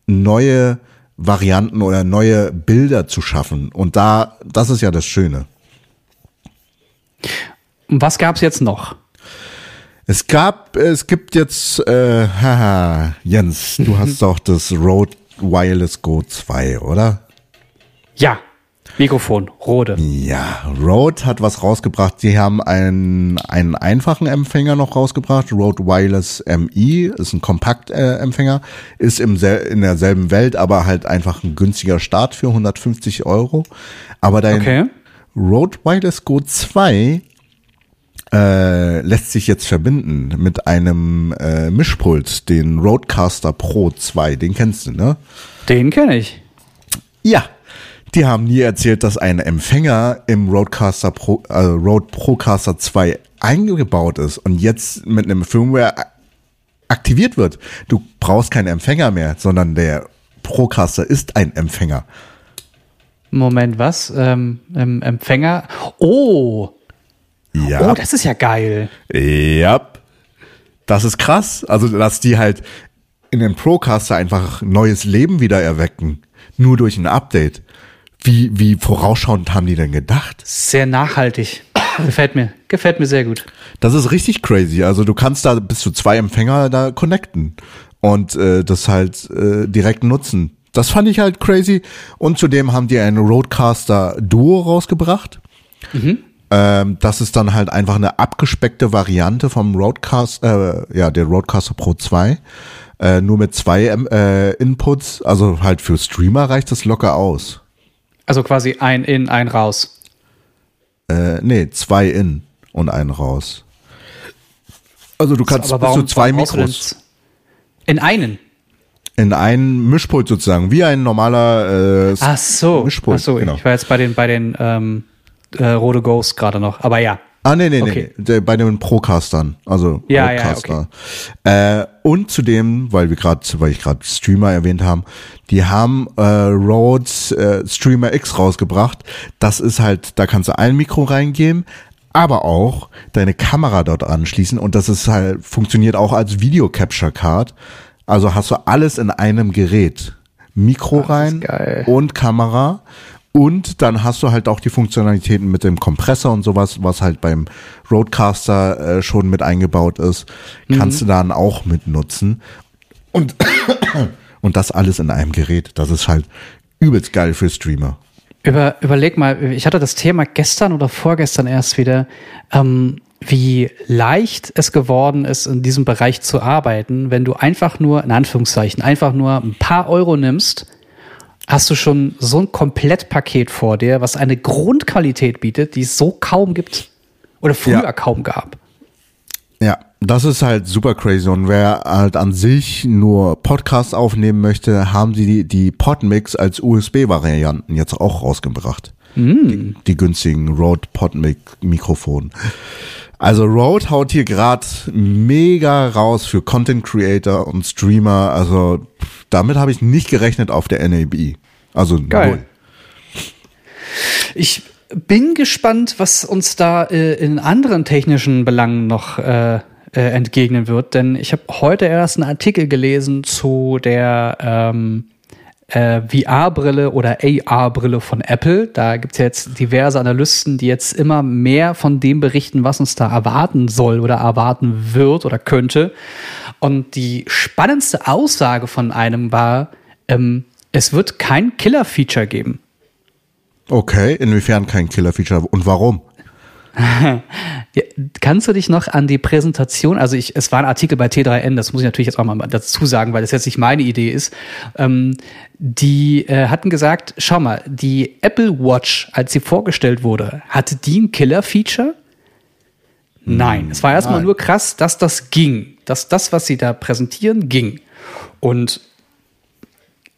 neue Varianten oder neue Bilder zu schaffen. Und da, das ist ja das Schöne. Und was gab's jetzt noch? Es gab, es gibt jetzt, äh, haha, *laughs* Jens, du hast *laughs* doch das Rode Wireless Go 2, oder? Ja, Mikrofon, Rode. Ja, Rode hat was rausgebracht. Die haben einen, einen einfachen Empfänger noch rausgebracht. Rode Wireless MI ist ein Kompaktempfänger, ist im in derselben Welt, aber halt einfach ein günstiger Start für 150 Euro. Aber dein Okay. Rode Wireless Go 2 äh, lässt sich jetzt verbinden mit einem äh, Mischpult, den Rodecaster Pro 2. Den kennst du, ne? Den kenne ich. Ja, die haben nie erzählt, dass ein Empfänger im Rodecaster Pro, äh, Rode Procaster 2 eingebaut ist und jetzt mit einem Firmware aktiviert wird. Du brauchst keinen Empfänger mehr, sondern der Procaster ist ein Empfänger. Moment, was? Ähm, ähm, Empfänger. Oh, Ja. oh, das ist ja geil. Ja. Das ist krass. Also, dass die halt in den Procaster einfach neues Leben wieder erwecken. Nur durch ein Update. Wie, wie vorausschauend haben die denn gedacht? Sehr nachhaltig. *coughs* Gefällt mir. Gefällt mir sehr gut. Das ist richtig crazy. Also du kannst da bis zu zwei Empfänger da connecten und äh, das halt äh, direkt nutzen. Das fand ich halt crazy. Und zudem haben die einen Roadcaster Duo rausgebracht. Ähm, das ist dann halt einfach eine abgespeckte Variante vom Roadcaster, äh, ja, der Roadcaster Pro 2. Äh, nur mit zwei ähm, äh, Inputs. Also halt für Streamer reicht das locker aus. Also quasi ein in, ein raus. Äh, nee, zwei in und einen raus. Also du kannst bis zu zwei Mikros. In einen. in einen Mischpult sozusagen, wie ein normaler äh, Ach so. Mischpult. Ach so, genau. ich war jetzt bei den, bei den ähm, äh, Rode Ghost gerade noch. Aber ja. Ah, nee, nee, nee, Okay. nee. Bei den Procastern, also Ja, ja, Rodecaster. Äh, und zudem, weil wir gerade, weil ich gerade Streamer erwähnt haben, die haben äh, Rode äh, Streamer X rausgebracht. Das ist halt, da kannst du ein Mikro reingeben, aber auch deine Kamera dort anschließen und das ist halt funktioniert auch als Video Capture Card. Also hast du alles in einem Gerät. Mikro rein geil. und Kamera. Und dann hast du halt auch die Funktionalitäten mit dem Kompressor und sowas, was halt beim Roadcaster äh, schon mit eingebaut ist, kannst du dann auch mitnutzen. Und, *coughs* und das alles in einem Gerät. Das ist halt übelst geil für Streamer. Über, überleg mal, ich hatte das Thema gestern oder vorgestern erst wieder, ähm, wie leicht es geworden ist, in diesem Bereich zu arbeiten, wenn du einfach nur, in Anführungszeichen, einfach nur ein paar Euro nimmst hast du schon so ein Komplettpaket vor dir, was eine Grundqualität bietet, die es so kaum gibt oder früher Ja. kaum gab. Ja, das ist halt super crazy. Und wer halt an sich nur Podcasts aufnehmen möchte, haben sie die, die Podmix als USB-Varianten jetzt auch rausgebracht. Die, die günstigen Rode Podmic-Mikrofon. Also Rode haut hier gerade mega raus für Content Creator und Streamer. Also damit habe ich nicht gerechnet auf der NAB. Also Geil. null. Ich bin gespannt, was uns da äh, in anderen technischen Belangen noch äh, äh, entgegnen wird, denn ich habe heute erst einen Artikel gelesen zu der ähm, äh, VR-Brille oder AR-Brille von Apple. Da gibt es jetzt diverse Analysten, die jetzt immer mehr von dem berichten, was uns da erwarten soll oder erwarten wird oder könnte. Und die spannendste Aussage von einem war, ähm, es wird kein Killer-Feature geben. Okay, inwiefern kein Killer-Feature und warum? Ja, kannst du dich noch an die Präsentation, also ich, es war ein Artikel bei T3N, das muss ich natürlich jetzt auch mal dazu sagen, weil das jetzt nicht meine Idee ist. Ähm, die äh, hatten gesagt, schau mal, die Apple Watch, als sie vorgestellt wurde, hatte die ein Killer-Feature? Nein, es war erstmal nein. nur krass, dass das ging, dass das, was sie da präsentieren, ging. Und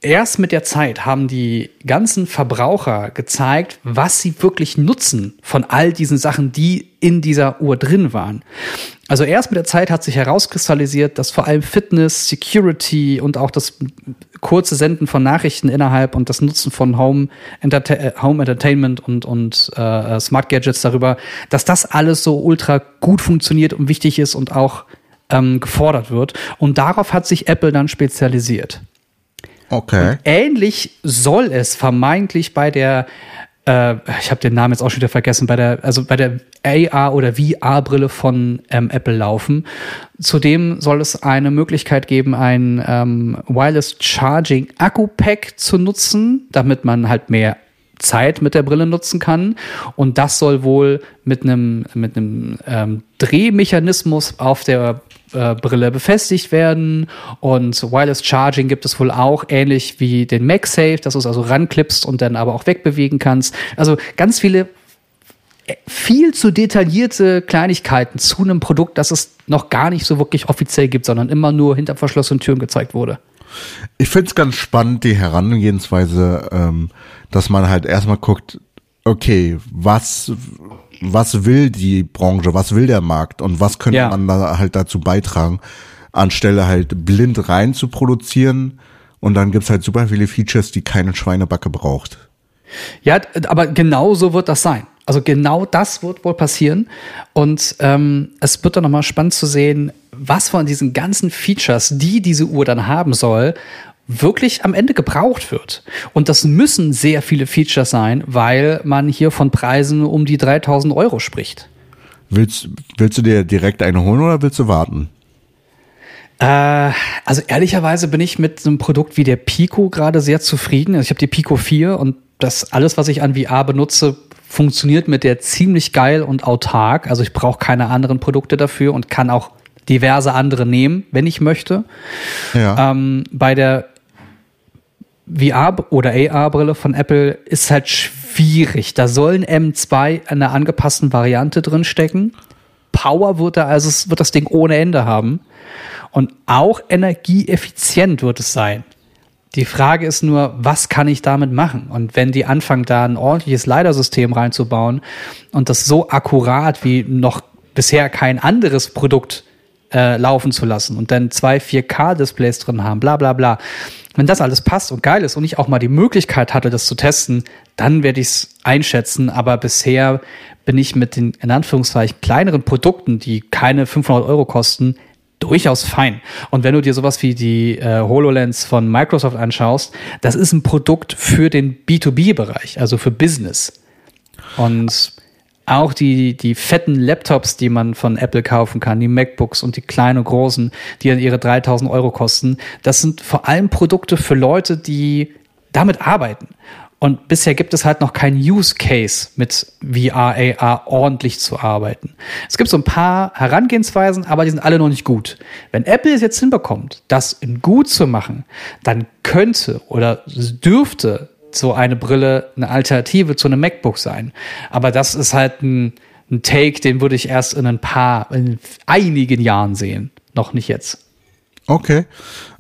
erst mit der Zeit haben die ganzen Verbraucher gezeigt, was sie wirklich nutzen von all diesen Sachen, die in dieser Uhr drin waren. Also erst mit der Zeit hat sich herauskristallisiert, dass vor allem Fitness, Security und auch das kurze Senden von Nachrichten innerhalb und das Nutzen von Home, Enterta äh, Home Entertainment und, und äh, Smart Gadgets darüber, dass das alles so ultra gut funktioniert und wichtig ist und auch ähm, gefordert wird. Und darauf hat sich Apple dann spezialisiert. Okay. Ähnlich soll es vermeintlich bei der, äh, ich habe den Namen jetzt auch schon wieder vergessen, bei der, also bei der AR oder VR-Brille von ähm, Apple laufen. Zudem soll es eine Möglichkeit geben, ein ähm, Wireless Charging Akku Pack zu nutzen, damit man halt mehr Zeit mit der Brille nutzen kann. Und das soll wohl mit einem mit einem ähm, Drehmechanismus auf der äh, Brille befestigt werden. Und Wireless Charging gibt es wohl auch, ähnlich wie den MagSafe, dass du es also ranklippst und dann aber auch wegbewegen kannst. Also ganz viele äh, viel zu detaillierte Kleinigkeiten zu einem Produkt, das es noch gar nicht so wirklich offiziell gibt, sondern immer nur hinter verschlossenen Türen gezeigt wurde. Ich find's ganz spannend, die Herangehensweise, ähm, dass man halt erstmal guckt, okay, was, was will die Branche, was will der Markt und was könnte Ja. man da halt dazu beitragen, anstelle halt blind rein zu produzieren und dann gibt's halt super viele Features, die keine Schweinebacke braucht. Ja, aber genau so wird das sein. Also genau das wird wohl passieren. Und ähm, es wird dann nochmal spannend zu sehen, was von diesen ganzen Features, die diese Uhr dann haben soll, wirklich am Ende gebraucht wird. Und das müssen sehr viele Features sein, weil man hier von Preisen um die 3000 Euro spricht. Willst, willst du dir direkt eine holen oder willst du warten? Äh, also ehrlicherweise bin ich mit einem Produkt wie der Pico gerade sehr zufrieden. Also ich habe die Pico 4 und das alles, was ich an VR benutze, funktioniert mit der ziemlich geil und autark. Also ich brauche keine anderen Produkte dafür und kann auch diverse andere nehmen, wenn ich möchte. Ja. Ähm, bei der VR- oder AR-Brille von Apple ist halt schwierig. Da soll ein M2 in einer angepassten Variante drin stecken. Power wird da, also es wird das Ding ohne Ende haben. Und auch energieeffizient wird es sein. Die Frage ist nur, was kann ich damit machen? Und wenn die anfangen, da ein ordentliches LiDAR-System reinzubauen und das so akkurat wie noch bisher kein anderes Produkt äh, laufen zu lassen und dann zwei 4K-Displays drin haben, bla bla bla. Wenn das alles passt und geil ist und ich auch mal die Möglichkeit hatte, das zu testen, dann werde ich es einschätzen. Aber bisher bin ich mit den in Anführungszeichen kleineren Produkten, die keine 500 Euro kosten, durchaus fein. Und wenn du dir sowas wie die äh, HoloLens von Microsoft anschaust, das ist ein Produkt für den B2B-Bereich, also für Business. Und auch die, die fetten Laptops, die man von Apple kaufen kann, die MacBooks und die kleinen und großen, die dann ihre 3000 Euro kosten, das sind vor allem Produkte für Leute, die damit arbeiten. Und bisher gibt es halt noch keinen Use Case mit VR, AR ordentlich zu arbeiten. Es gibt so ein paar Herangehensweisen, aber die sind alle noch nicht gut. Wenn Apple es jetzt hinbekommt, das in gut zu machen, dann könnte oder dürfte so eine Brille eine Alternative zu einem MacBook sein. Aber das ist halt ein, ein Take, den würde ich erst in ein paar, in einigen Jahren sehen. Noch nicht jetzt. Okay.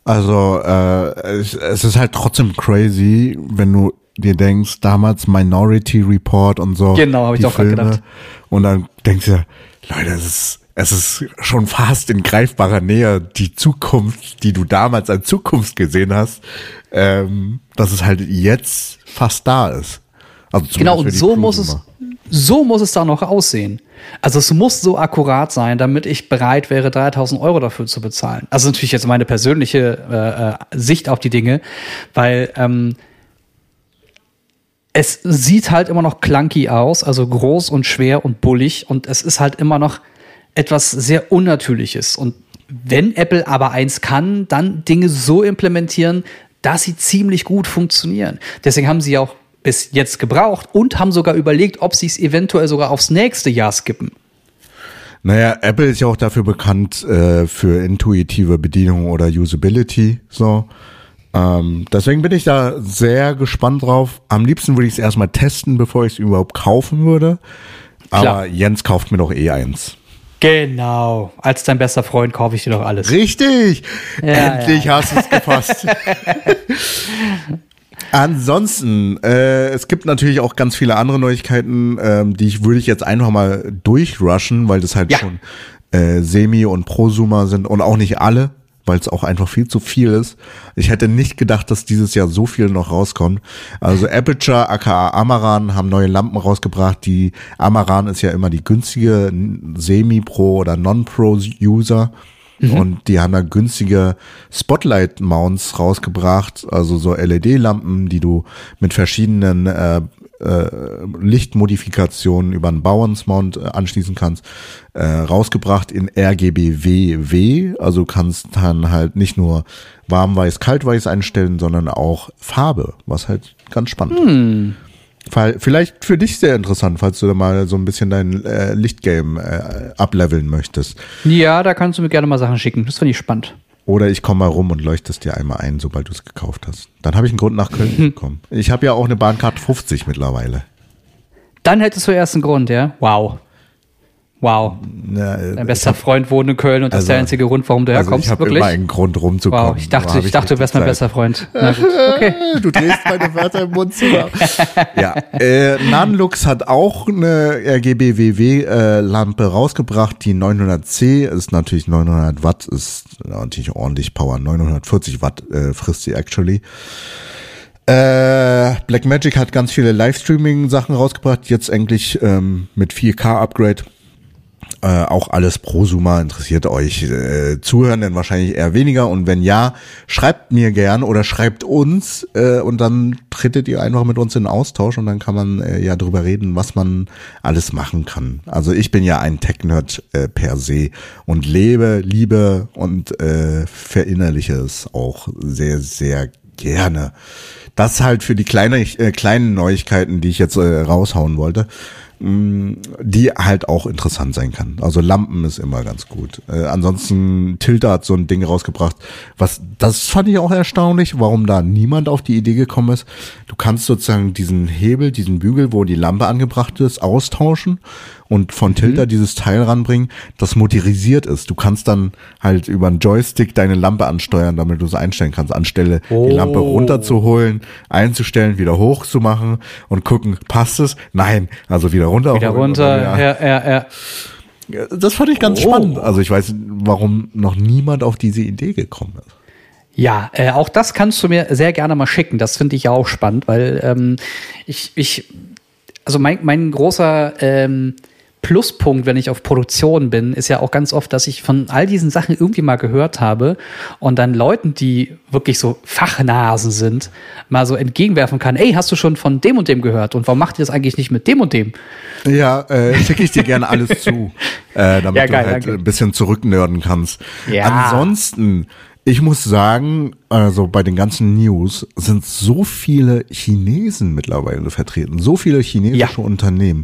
Also äh, es, es ist halt trotzdem crazy, wenn du dir denkst, damals Minority Report und so. Genau, hab ich auch Filme. gedacht. Und dann denkst du, Leute, es ist, es ist schon fast in greifbarer Nähe die Zukunft, die du damals als Zukunft gesehen hast, ähm, dass es halt jetzt fast da ist. Also Genau, und so muss es, so muss es dann auch aussehen. Also es muss so akkurat sein, damit ich bereit wäre, 3000 Euro dafür zu bezahlen. Also natürlich jetzt meine persönliche äh, äh, Sicht auf die Dinge, weil ähm, es sieht halt immer noch clunky aus, also groß und schwer und bullig und es ist halt immer noch etwas sehr Unnatürliches. Und wenn Apple aber eins kann, dann Dinge so implementieren, dass sie ziemlich gut funktionieren. Deswegen haben sie ja auch bis jetzt gebraucht und haben sogar überlegt, ob sie es eventuell sogar aufs nächste Jahr skippen. Naja, Apple ist ja auch dafür bekannt äh, für intuitive Bedienung oder Usability. So. Ähm, deswegen bin ich da sehr gespannt drauf. Am liebsten würde ich es erstmal testen, bevor ich es überhaupt kaufen würde. Aber Klar. Jens kauft mir doch eh eins. Genau. Als dein bester Freund kaufe ich dir doch alles. Richtig! Ja, Endlich hast du es gefasst. *laughs* Ansonsten, äh, es gibt natürlich auch ganz viele andere Neuigkeiten, ähm, die ich würde ich jetzt einfach mal durchrushen, weil das halt Ja. schon äh, Semi- und Prosumer sind und auch nicht alle, weil es auch einfach viel zu viel ist. Ich hätte nicht gedacht, dass dieses Jahr so viel noch rauskommt. Also Aperture, aka Amaran, haben neue Lampen rausgebracht. Die Amaran ist ja immer die günstige Semi-Pro oder Non-Pro-User. Und die haben da günstige Spotlight-Mounts rausgebracht, also so LED-Lampen, die du mit verschiedenen äh, äh, Lichtmodifikationen über einen Bauerns-Mount äh, anschließen kannst, äh, rausgebracht in RGBWW. Also kannst dann halt nicht nur warm-weiß, kalt-weiß einstellen, sondern auch Farbe, was halt ganz spannend ist. Fall- Vielleicht für dich sehr interessant, falls du da mal so ein bisschen dein äh, Lichtgame äh, ableveln möchtest. Ja, da kannst du mir gerne mal Sachen schicken. Das finde ich spannend. Oder ich komme mal rum und leuchte es dir einmal ein, sobald du es gekauft hast. Dann habe ich einen Grund, nach Köln zu kommen. Ich habe ja auch eine Bahncard 50 mittlerweile. Dann hättest du erst einen Grund, ja? Wow. Wow. Ja, äh, Dein bester Freund wohnt in Köln und das ist Also- der einzige Grund, warum du also herkommst, ich habe wirklich? immer einen Grund rumzukommen. Wow, ich dachte, hab ich dachte, du wärst mein bester Freund. Na gut, *laughs* okay. Du drehst meine Wörter im Mund sogar. *laughs* ja, äh, Nanlux hat auch eine RGB-WW-Lampe rausgebracht. Die 900C ist natürlich 900 Watt, ist natürlich ordentlich Power. 940 Watt äh, frisst sie actually. Äh, Blackmagic hat ganz viele Livestreaming-Sachen rausgebracht. Jetzt eigentlich ähm, mit 4K-Upgrade. Äh, auch alles Prosumer interessiert euch. Äh, zuhören denn wahrscheinlich eher weniger. Und wenn ja, schreibt mir gern oder schreibt uns äh, und dann tretet ihr einfach mit uns in Austausch und dann kann man äh, ja drüber reden, was man alles machen kann. Also ich bin ja ein Tech-Nerd äh, per se und lebe, liebe und äh, verinnerliche es auch sehr, sehr gerne. Das halt für die kleine, äh, kleinen Neuigkeiten, die ich jetzt äh, raushauen wollte die halt auch interessant sein kann. Also Lampen ist immer ganz gut. Äh, ansonsten Tilda hat so ein Ding rausgebracht, was das fand ich auch erstaunlich, warum da niemand auf die Idee gekommen ist. Du kannst sozusagen diesen Hebel, diesen Bügel, wo die Lampe angebracht ist, austauschen und von Tilda dieses Teil ranbringen, das motorisiert ist. Du kannst dann halt über einen Joystick deine Lampe ansteuern, damit du es einstellen kannst, anstelle die Lampe Oh. runterzuholen, einzustellen, wieder hochzumachen und gucken, passt es? Nein, also wieder runter. Wieder runter, ja, ja, ja. Das fand ich ganz Oh. spannend. Also ich weiß, warum noch niemand auf diese Idee gekommen ist. Ja, äh, auch das kannst du mir sehr gerne mal schicken. Das finde ich ja auch spannend, weil ähm, ich, ich, also mein, mein großer ähm, Pluspunkt, wenn ich auf Produktion bin, ist ja auch ganz oft, dass ich von all diesen Sachen irgendwie mal gehört habe und dann Leuten, die wirklich so Fachnasen sind, mal so entgegenwerfen kann, ey, hast du schon von dem und dem gehört und warum macht ihr das eigentlich nicht mit dem und dem? Ja, äh, schicke ich dir gerne alles zu, *laughs* äh, damit Ja, du geil, halt danke. ein bisschen zurücknörden kannst. Ja. Ansonsten Ich muss sagen, also bei den ganzen News sind so viele Chinesen mittlerweile vertreten, so viele chinesische Ja. Unternehmen.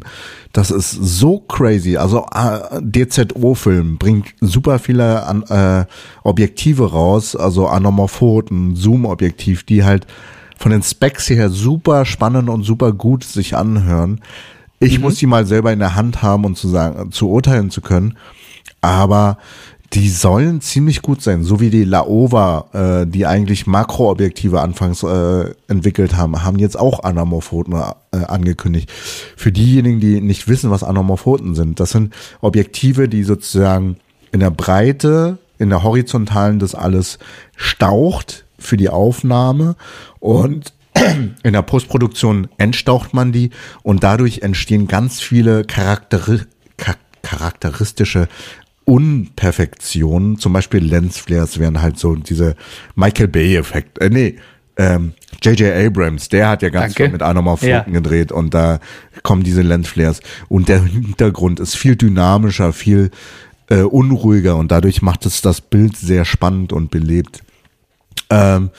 Das ist so crazy. Also äh, DZO-Film bringt super viele an, äh, Objektive raus, also Anamorphoten, Zoom-Objektiv, die halt von den Specs her super spannend und super gut sich anhören. Ich muss die mal selber in der Hand haben und zu sagen, zu urteilen zu können. Aber die sollen ziemlich gut sein, so wie die Laowa, äh, die eigentlich Makroobjektive anfangs äh, entwickelt haben, haben jetzt auch Anamorphoten äh, angekündigt. Für diejenigen, die nicht wissen, was Anamorphoten sind, das sind Objektive, die sozusagen in der Breite, in der horizontalen das alles staucht für die Aufnahme und *clears throat* in der Postproduktion entstaucht man die und dadurch entstehen ganz viele Charakteri cha- charakteristische Unperfektionen. Zum Beispiel Lensflares wären halt so diese Michael Bay-Effekt. Äh, nee, ähm, J.J. Abrams, der hat ja ganz Danke. viel mit Anamorphoten Ja. gedreht und da kommen diese Lensflares. Und der Hintergrund ist viel dynamischer, viel äh, unruhiger und dadurch macht es das Bild sehr spannend und belebt. Ähm,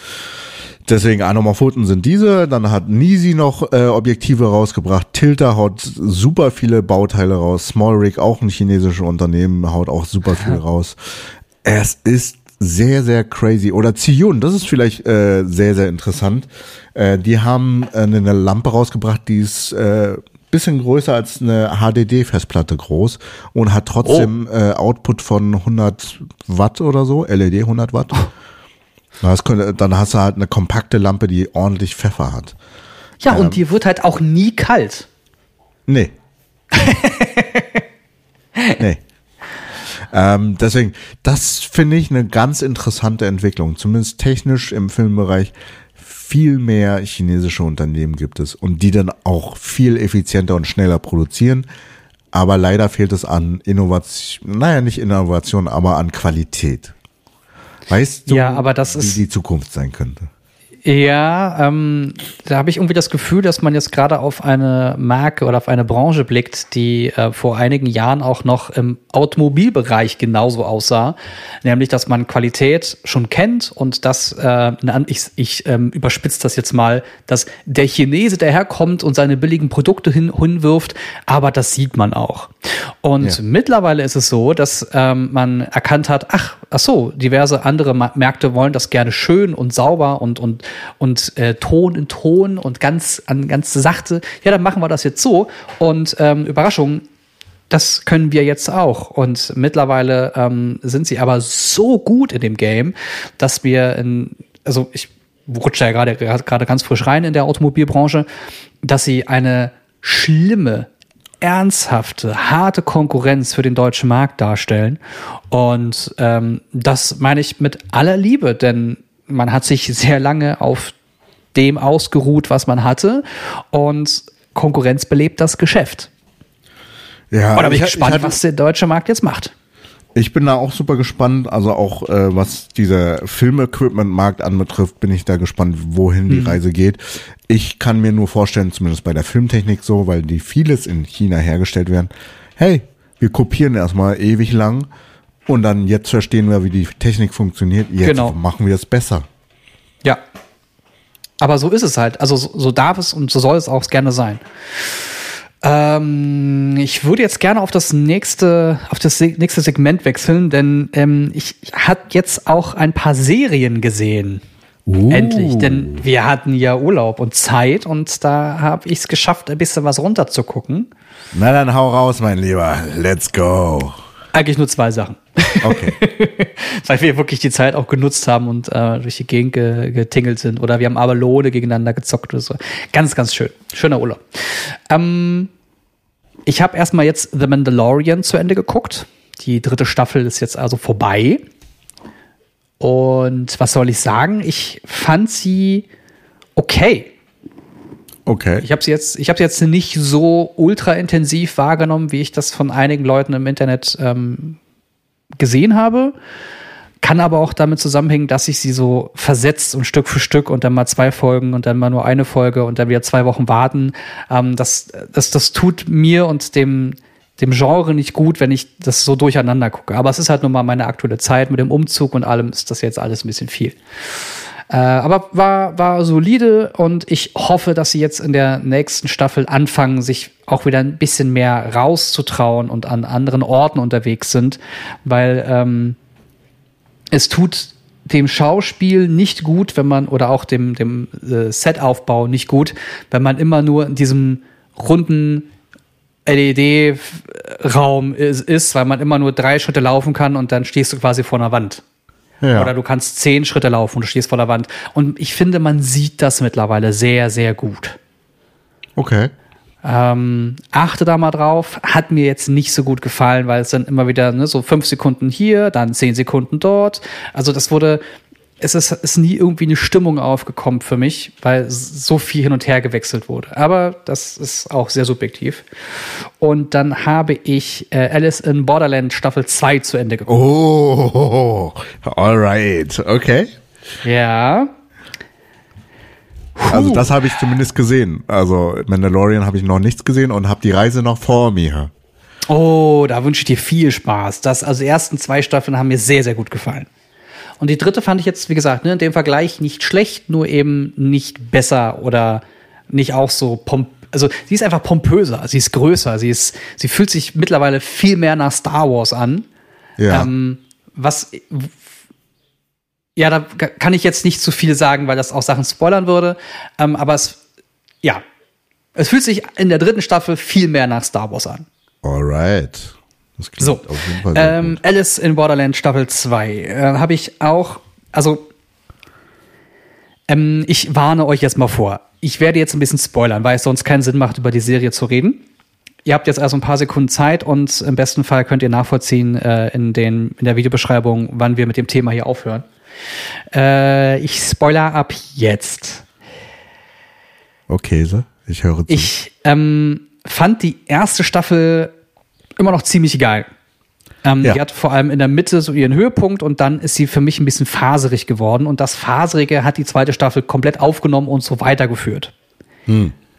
deswegen Anamorphoten sind diese. Dann hat Nisi noch äh, Objektive rausgebracht. Tilter haut super viele Bauteile raus. Small Rig, auch ein chinesisches Unternehmen, haut auch super viel *laughs* raus. Es ist sehr, sehr crazy. Oder Ziyun, das ist vielleicht äh, sehr, sehr interessant. Äh, die haben äh, eine Lampe rausgebracht, die ist äh, bisschen größer als eine HDD-Festplatte groß und hat trotzdem äh, Output von 100 Watt oder so, LED 100 Watt. *laughs* Könnte, dann hast du halt eine kompakte Lampe, die ordentlich Pfeffer hat. Ja, und die wird halt auch nie kalt. Nee. *laughs* nee. Ähm, deswegen, das finde ich eine ganz interessante Entwicklung. Zumindest technisch im Filmbereich viel mehr chinesische Unternehmen gibt es und die dann auch viel effizienter und schneller produzieren. Aber leider fehlt es an Innovation, naja, nicht Innovation, aber an Qualität. Weißt du, Ja, aber das wie ist- die Zukunft sein könnte? Ja, ähm, da habe ich irgendwie das Gefühl, dass man jetzt gerade auf eine Marke oder auf eine Branche blickt, die äh, vor einigen Jahren auch noch im Automobilbereich genauso aussah, nämlich dass man Qualität schon kennt und dass äh, ich, ich ähm, überspitze das jetzt mal, dass der Chinese daherkommt und seine billigen Produkte hin, hinwirft, aber das sieht man auch. Und Ja. mittlerweile ist es so, dass ähm, man erkannt hat, ach, ach so, diverse andere Märkte wollen das gerne schön und sauber und und und äh, Ton in Ton und ganz an ganz sachte. Ja, dann machen wir das jetzt so. Und ähm, Überraschung, das können wir jetzt auch. Und mittlerweile ähm, sind sie aber so gut in dem Game, dass wir in, also ich rutsche ja gerade gerade ganz frisch rein in der Automobilbranche, dass sie eine schlimme ernsthafte, harte Konkurrenz für den deutschen Markt darstellen. Und ähm, das meine ich mit aller Liebe, denn man hat sich sehr lange auf dem ausgeruht, was man hatte. Und Konkurrenz belebt das Geschäft. Ja, da bin ich, ich- gespannt, ich hatte- was der deutsche Markt jetzt macht. Ich bin da auch super gespannt. Also auch äh, was dieser Filmequipment-Markt anbetrifft, bin ich da gespannt, wohin die Reise geht. Ich kann mir nur vorstellen, zumindest bei der Filmtechnik so, weil die vieles in China hergestellt werden. Hey, wir kopieren erstmal ewig lang und dann jetzt verstehen wir, wie die Technik funktioniert. Jetzt Genau. machen wir es besser. Ja. Aber so ist es halt. Also so, so darf es und so soll es auch gerne sein. Ähm, ich würde jetzt gerne auf das nächste, auf das nächste Segment wechseln, denn ähm, ich habe jetzt auch ein paar Serien gesehen. Endlich, denn wir hatten ja Urlaub und Zeit und da habe ich es geschafft, ein bisschen was runterzugucken. Na dann hau raus, mein Lieber. Let's go. Eigentlich nur zwei Sachen. Okay. *laughs* Weil wir wirklich die Zeit auch genutzt haben und äh, durch die Gegend ge getingelt sind. Oder wir haben Aberlone gegeneinander gezockt oder so. Ganz, ganz schön. Schöner Urlaub. Ähm, ich habe erstmal jetzt The Mandalorian zu Ende geguckt. Die dritte Staffel ist jetzt also vorbei. Und was soll ich sagen? Ich fand sie okay. Okay. Ich habe sie jetzt, ich habe sie jetzt nicht so ultra intensiv wahrgenommen, wie ich das von einigen Leuten im Internet ähm, gesehen habe. Kann aber auch damit zusammenhängen, dass ich sie so versetzt und Stück für Stück und dann mal zwei Folgen und dann mal nur eine Folge und dann wieder zwei Wochen warten. Ähm, das, das, das tut mir und dem dem Genre nicht gut, wenn ich das so durcheinander gucke. Aber es ist halt nun mal meine aktuelle Zeit. Mit dem Umzug und allem ist das jetzt alles ein bisschen viel. Äh, aber war, war solide und ich hoffe, dass sie jetzt in der nächsten Staffel anfangen, sich auch wieder ein bisschen mehr rauszutrauen und an anderen Orten unterwegs sind, weil ähm, es tut dem Schauspiel nicht gut, wenn man, oder auch dem, dem äh, Setaufbau nicht gut, wenn man immer nur in diesem runden LED-Raum ist, ist, weil man immer nur drei Schritte laufen kann und dann stehst du quasi vor einer Wand. Ja. Oder du kannst zehn Schritte laufen und du stehst vor der Wand. Und ich finde, man sieht das mittlerweile sehr, sehr gut. Okay. Ähm, achte da mal drauf. Hat mir jetzt nicht so gut gefallen, weil es dann immer wieder ne, so fünf Sekunden hier, dann zehn Sekunden dort. Also das wurde, es ist, ist nie irgendwie eine Stimmung aufgekommen für mich, weil so viel hin und her gewechselt wurde. Aber das ist auch sehr subjektiv. Und dann habe ich äh, Alice in Borderland Staffel 2 zu Ende geguckt. Oh, alright. Okay. Ja. Also das habe ich zumindest gesehen. Also Mandalorian habe ich noch nichts gesehen und habe die Reise noch vor mir. Oh, da wünsche ich dir viel Spaß. Das, also die ersten zwei Staffeln haben mir sehr, sehr gut gefallen. Und die dritte fand ich jetzt, wie gesagt, ne, in dem Vergleich nicht schlecht, nur eben nicht besser oder nicht auch so pomp. Also sie ist einfach pompöser, sie ist größer, sie ist, sie fühlt sich mittlerweile viel mehr nach Star Wars an. Ja. Ähm, was ja, da kann ich jetzt nicht zu viel sagen, weil das auch Sachen spoilern würde. Ähm, aber es, ja, es fühlt sich in der dritten Staffel viel mehr nach Star Wars an. Alright. So, auf jeden Fall sehr ähm. Alice in Borderland Staffel 2 äh, habe ich auch, also ähm, ich warne euch jetzt mal vor. Ich werde jetzt ein bisschen spoilern, weil es sonst keinen Sinn macht, über die Serie zu reden. Ihr habt jetzt also ein paar Sekunden Zeit und im besten Fall könnt ihr nachvollziehen äh, in, den, in der Videobeschreibung, wann wir mit dem Thema hier aufhören. Äh, ich spoiler ab jetzt. Okay, so. Ich höre zu. Ich ähm, fand die erste Staffel immer noch ziemlich geil. Ähm, Ja. Die hat vor allem in der Mitte so ihren Höhepunkt und dann ist sie für mich ein bisschen faserig geworden und das Faserige hat die zweite Staffel komplett aufgenommen und so weitergeführt.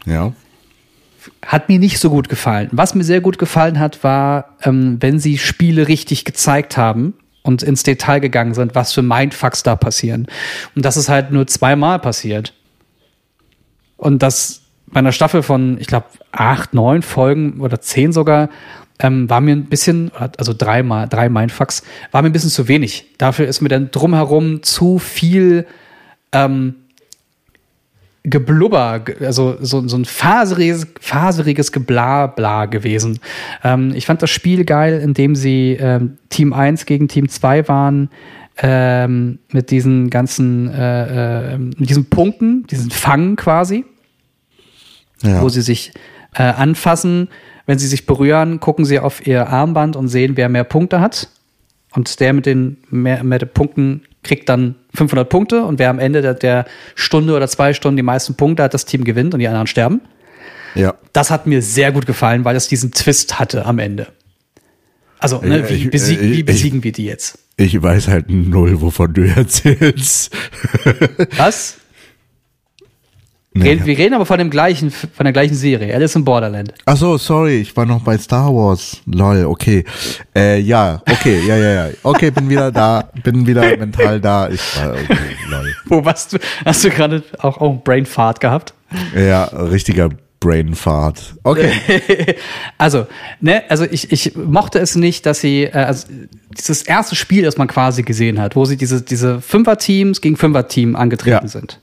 ja. Hat mir nicht so gut gefallen. Was mir sehr gut gefallen hat, war, ähm, wenn sie Spiele richtig gezeigt haben und ins Detail gegangen sind, was für Mindfucks da passieren. Und das ist halt nur zweimal passiert. Und das bei einer Staffel von, ich glaube, acht, neun Folgen oder zehn sogar, ähm, war mir ein bisschen, also dreimal, drei Mindfucks, war mir ein bisschen zu wenig. Dafür ist mir dann drumherum zu viel ähm, Geblubber, ge- also so, so ein faseriges, faseriges Geblabla gewesen. Ähm, ich fand das Spiel geil, indem sie ähm, Team 1 gegen Team 2 waren, ähm, mit diesen ganzen, äh, äh, mit diesen Punkten, diesen Fangen quasi ja. wo sie sich äh, anfassen. Wenn sie sich berühren, gucken sie auf ihr Armband und sehen, wer mehr Punkte hat. Und der mit den mehr, mehr Punkten kriegt dann 500 Punkte. Und wer am Ende der, der Stunde oder zwei Stunden die meisten Punkte hat, das Team gewinnt und die anderen sterben. ja. Das hat mir sehr gut gefallen, weil es diesen Twist hatte am Ende. Also, ne, Ja, wie, ich- besieg, ich- wie besiegen wir die jetzt? Ich weiß halt null, wovon du *laughs* erzählst. Was? Reden, wir reden aber von dem gleichen, von der gleichen Serie. Alice in Borderland. Ach so, sorry, ich war noch bei Star Wars. Lol, okay. Äh, ja, okay, ja, ja, ja. Okay, bin wieder da, bin wieder mental da. Ich war, okay, lol. *laughs* Wo warst du? Hast du gerade auch, auch einen Brainfart gehabt? Ja, richtiger Brainfart. Okay. *laughs* Also, ne, also ich, ich mochte es nicht, dass sie, äh, also dieses erste Spiel, das man quasi gesehen hat, wo sie diese, diese Fünfer-Teams gegen Fünfer-Team angetreten Ja. sind.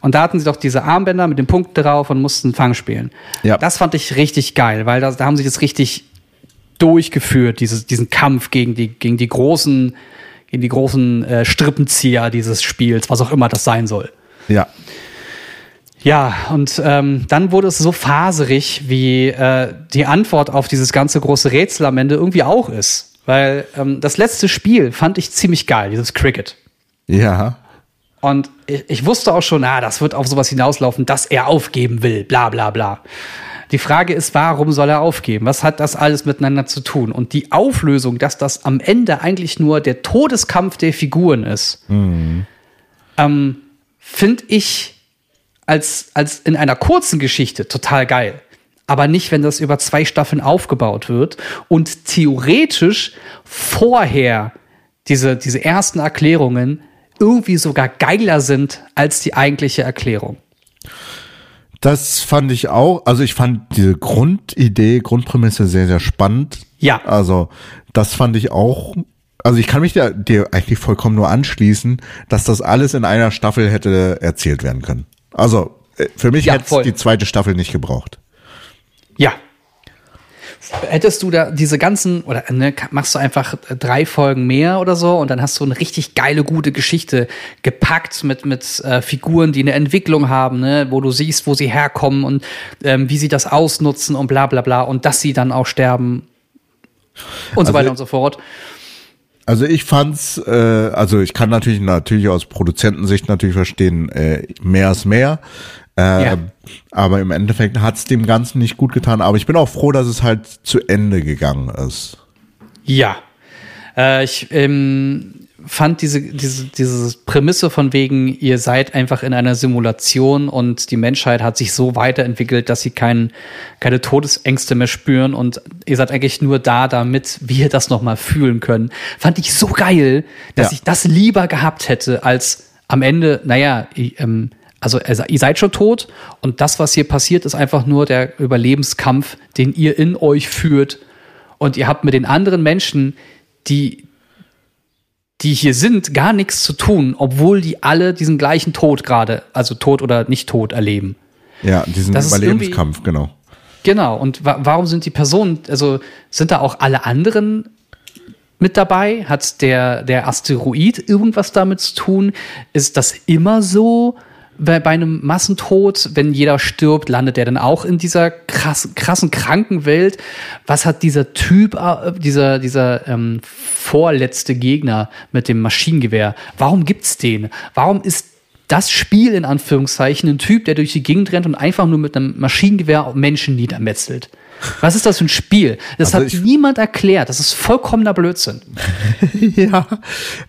Und da hatten sie doch diese Armbänder mit den Punkten drauf und mussten Fang spielen. Ja. Das fand ich richtig geil, weil das, da haben sie das richtig durchgeführt, dieses, diesen Kampf gegen die, gegen die großen, gegen die großen äh, Strippenzieher dieses Spiels, was auch immer das sein soll. Ja. Ja, und ähm, dann wurde es so faserig, wie äh, die Antwort auf dieses ganze große Rätsel am Ende irgendwie auch ist. Weil ähm, das letzte Spiel fand ich ziemlich geil, dieses Cricket. Ja. Und ich, ich wusste auch schon, ah, das wird auf sowas hinauslaufen, dass er aufgeben will, bla bla bla. Die Frage ist, warum soll er aufgeben? Was hat das alles miteinander zu tun? Und die Auflösung, dass das am Ende eigentlich nur der Todeskampf der Figuren ist, ähm, finde ich als, als in einer kurzen Geschichte total geil. aber nicht, wenn das über zwei Staffeln aufgebaut wird und theoretisch vorher diese, diese ersten Erklärungen irgendwie sogar geiler sind als die eigentliche Erklärung. Das fand ich auch, also ich fand diese Grundidee, Grundprämisse sehr, sehr spannend. Ja. Also das fand ich auch, also ich kann mich dir, dir eigentlich vollkommen nur anschließen, dass das alles in einer Staffel hätte erzählt werden können. Also äh, für mich Ja, hätte es die zweite Staffel nicht gebraucht. Ja. Hättest du da diese ganzen, oder ne, machst du einfach drei Folgen mehr oder so und dann hast du eine richtig geile, gute Geschichte gepackt mit, mit äh, Figuren, die eine Entwicklung haben, ne, wo du siehst, wo sie herkommen und ähm, wie sie das ausnutzen und bla bla bla und dass sie dann auch sterben und so Also- weiter und so fort. Also ich fand's, äh, also ich kann natürlich natürlich aus Produzentensicht natürlich verstehen, äh, mehr ist mehr. Äh, Ja. Aber im Endeffekt hat's dem Ganzen nicht gut getan. Aber ich bin auch froh, dass es halt zu Ende gegangen ist. Ja. Äh, ich ähm, fand diese, diese, diese Prämisse von wegen, ihr seid einfach in einer Simulation und die Menschheit hat sich so weiterentwickelt, dass sie kein, keine Todesängste mehr spüren und ihr seid eigentlich nur da, damit wir das nochmal fühlen können. Fand ich so geil, dass Ja. ich das lieber gehabt hätte, als am Ende, naja, ich, ähm, also ihr se- ihr seid schon tot und das, was hier passiert, ist einfach nur der Überlebenskampf, den ihr in euch führt und ihr habt mit den anderen Menschen, die, die hier sind, gar nichts zu tun, obwohl die alle diesen gleichen Tod gerade, also Tod oder nicht Tod erleben. Ja, diesen Das Überlebenskampf, genau. Genau. Und wa warum sind die Personen, also sind da auch alle anderen mit dabei? Hat der, der Asteroid irgendwas damit zu tun? Ist das immer so? Bei, bei einem Massentod, wenn jeder stirbt, landet er dann auch in dieser krass, krassen Krankenwelt. Was hat dieser Typ, äh, dieser, dieser ähm, vorletzte Gegner mit dem Maschinengewehr? Warum gibt's den? Warum ist das Spiel in Anführungszeichen ein Typ, der durch die Gegend rennt und einfach nur mit einem Maschinengewehr Menschen niedermetzelt? Was ist das für ein Spiel? Das Also hat niemand erklärt. Das ist vollkommener Blödsinn. *laughs* ja.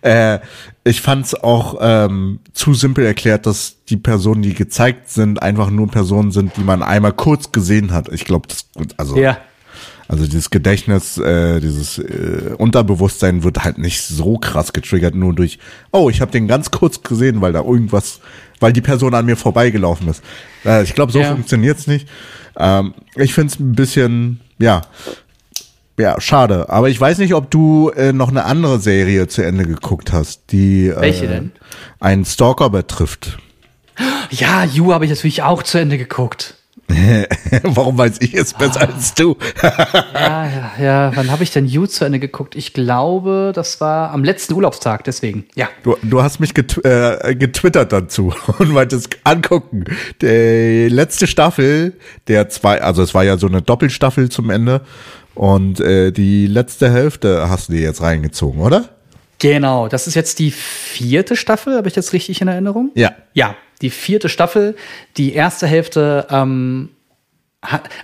Äh, ich fand's auch ähm, zu simpel erklärt, dass die Personen, die gezeigt sind, einfach nur Personen sind, die man einmal kurz gesehen hat. Ich glaube, das also Also dieses Gedächtnis, äh, dieses äh, Unterbewusstsein wird halt nicht so krass getriggert, nur durch, oh, ich habe den ganz kurz gesehen, weil da irgendwas, weil die Person an mir vorbeigelaufen ist. Äh, ich glaube, so Ja. funktioniert's nicht. Ähm, ich find's ein bisschen, ja, ja, schade. Aber ich weiß nicht, ob du äh, noch eine andere Serie zu Ende geguckt hast, die Welche äh, denn? einen Stalker betrifft. Ja, You habe ich natürlich auch zu Ende geguckt. *laughs* Warum weiß ich es besser als du? Ja, ja, ja. Wann habe ich denn You zu Ende geguckt? Ich glaube, das war am letzten Urlaubstag, deswegen. Ja. Du, du hast mich get, äh, getwittert dazu *laughs* und meintest angucken. Die letzte Staffel, der zwei, also es war ja so eine Doppelstaffel zum Ende und äh, die letzte Hälfte hast du dir jetzt reingezogen, oder? Genau, das ist jetzt die vierte Staffel, habe ich das richtig in Erinnerung? Ja. Ja, die vierte Staffel. Die erste Hälfte, ähm,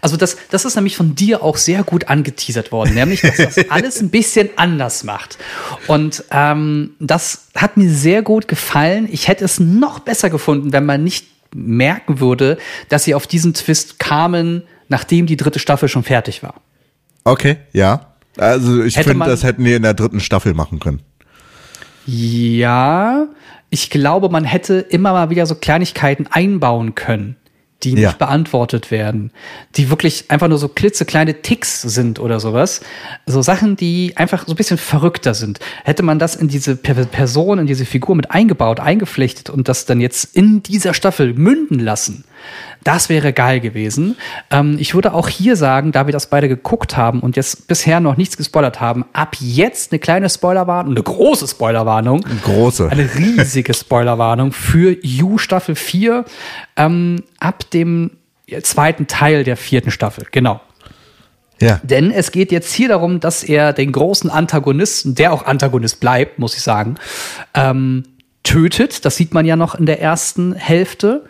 also das, das ist nämlich von dir auch sehr gut angeteasert worden, nämlich, dass das *laughs* alles ein bisschen anders macht. Und ähm, das hat mir sehr gut gefallen. Ich hätte es noch besser gefunden, wenn man nicht merken würde, dass sie auf diesen Twist kamen, nachdem die dritte Staffel schon fertig war. Okay, ja. Also ich finde, das hätten wir in der dritten Staffel machen können. Ja, ich glaube, man hätte immer mal wieder so Kleinigkeiten einbauen können, die Ja. nicht beantwortet werden, die wirklich einfach nur so klitzekleine Ticks sind oder sowas. So Sachen, die einfach so ein bisschen verrückter sind. Hätte man das in diese Per- Person, in diese Figur mit eingebaut, eingeflechtet und das dann jetzt in dieser Staffel münden lassen, das wäre geil gewesen. Ähm, ich würde auch hier sagen, da wir das beide geguckt haben und jetzt bisher noch nichts gespoilert haben, ab jetzt eine kleine Spoilerwarnung, eine große Spoilerwarnung. Große. Eine riesige Spoilerwarnung für You Staffel 4 ähm, ab dem zweiten Teil der vierten Staffel. Genau. Ja. Denn es geht jetzt hier darum, dass er den großen Antagonisten, der auch Antagonist bleibt, muss ich sagen, ähm, tötet. Das sieht man ja noch in der ersten Hälfte.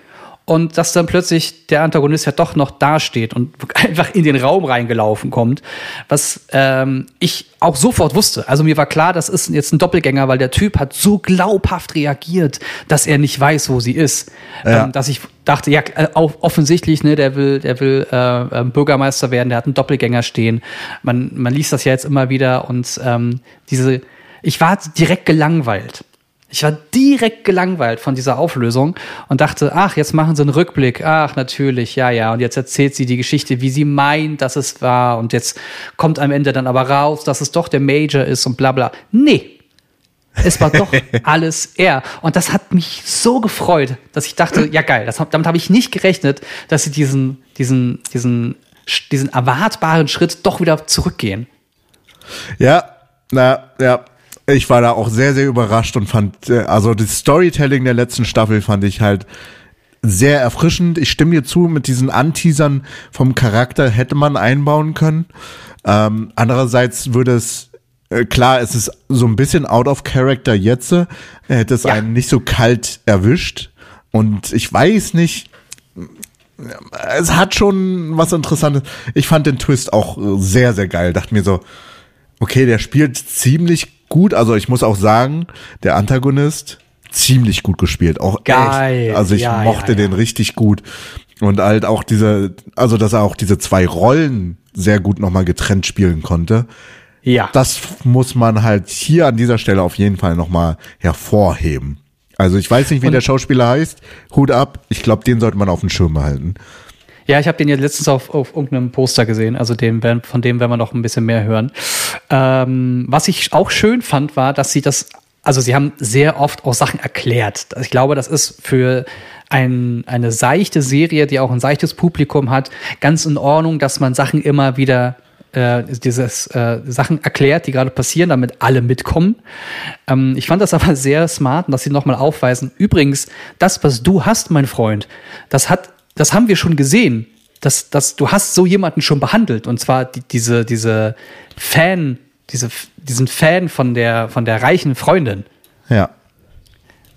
Und dass dann plötzlich der Antagonist ja doch noch dasteht und *laughs* einfach in den Raum reingelaufen kommt, was ähm, ich auch sofort wusste. Also mir war klar, das ist jetzt ein Doppelgänger, weil der Typ hat so glaubhaft reagiert, dass er nicht weiß, wo sie ist, Ja. ähm, dass ich dachte, ja, äh, auch offensichtlich, ne, der will, der will äh, äh, Bürgermeister werden, der hat einen Doppelgänger stehen. Man, man liest das ja jetzt immer wieder und ähm, diese, ich war direkt gelangweilt. Ich war direkt gelangweilt von dieser Auflösung und dachte, ach, jetzt machen sie einen Rückblick. Ach, natürlich, ja, ja. Und jetzt erzählt sie die Geschichte, wie sie meint, dass es war. Und jetzt kommt am Ende dann aber raus, dass es doch der Major ist und bla bla. Nee. Es war doch *laughs* alles er. Und das hat mich so gefreut, dass ich dachte, ja geil, das, damit habe ich nicht gerechnet, dass sie diesen, diesen, diesen, diesen erwartbaren Schritt doch wieder zurückgehen. Ja, na, ja. Ich war da auch sehr, sehr überrascht und fand, äh, also das Storytelling der letzten Staffel fand ich halt sehr erfrischend. Ich stimme dir zu, mit diesen Anteasern vom Charakter hätte man einbauen können. Ähm, andererseits würde es, äh, klar, es ist so ein bisschen out of character jetzt, äh, hätte es Ja. einen nicht so kalt erwischt. Und ich weiß nicht, es hat schon was Interessantes. Ich fand den Twist auch äh, sehr, sehr geil. Dachte mir so, okay, der spielt ziemlich gut. Also ich muss auch sagen, der Antagonist ziemlich gut gespielt. Auch Geil. echt. Also ich Ja, mochte ja, ja. den richtig gut. Und halt auch diese, also dass er auch diese zwei Rollen sehr gut nochmal getrennt spielen konnte. Ja. Das muss man halt hier an dieser Stelle auf jeden Fall nochmal hervorheben. Also ich weiß nicht, wie Und- der Schauspieler heißt. Hut ab. Ich glaube, den sollte man auf dem Schirm behalten. Ja, ich habe den jetzt letztens auf, auf irgendeinem Poster gesehen, also werden- von dem werden wir noch ein bisschen mehr hören. Ähm, was ich auch schön fand, war, dass sie das, also sie haben sehr oft auch Sachen erklärt. Ich glaube, das ist für ein, eine seichte Serie, die auch ein seichtes Publikum hat, ganz in Ordnung, dass man Sachen immer wieder äh, dieses äh, Sachen erklärt, die gerade passieren, damit alle mitkommen. Ähm, ich fand das aber sehr smart, dass sie nochmal aufweisen. Übrigens, das, was du hast, mein Freund, das hat, das haben wir schon gesehen. Das, das, du hast so jemanden schon behandelt. Und zwar die, diese, diese Fan, diese, diesen Fan von der, von der reichen Freundin. Ja.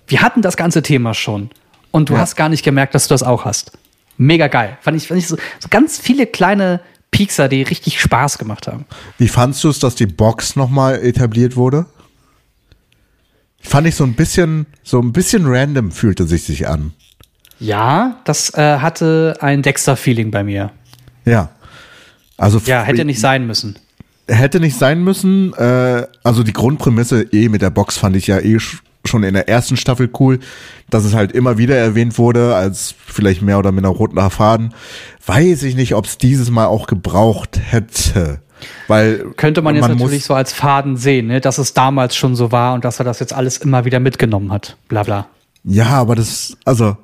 Wir hatten das ganze Thema schon. Und du Ja. hast gar nicht gemerkt, dass du das auch hast. Mega geil. Fand ich, fand ich so, so ganz viele kleine Piekser, die richtig Spaß gemacht haben. Wie fandst du es, dass die Box nochmal etabliert wurde? Fand ich so ein bisschen, so ein bisschen random fühlte sich sich an. Ja, das äh, hatte ein Dexter-Feeling bei mir. Ja. Also Ja, hätte nicht sein müssen. hätte nicht sein müssen. Äh, also die Grundprämisse eh mit der Box fand ich ja eh sch- schon in der ersten Staffel cool, dass es halt immer wieder erwähnt wurde als vielleicht mehr oder minder roter Faden. Weiß ich nicht, ob es dieses Mal auch gebraucht hätte. Weil Könnte man jetzt natürlich so als Faden sehen, ne? dass es damals schon so war und dass er das jetzt alles immer wieder mitgenommen hat. Bla bla. Ja, aber das, also,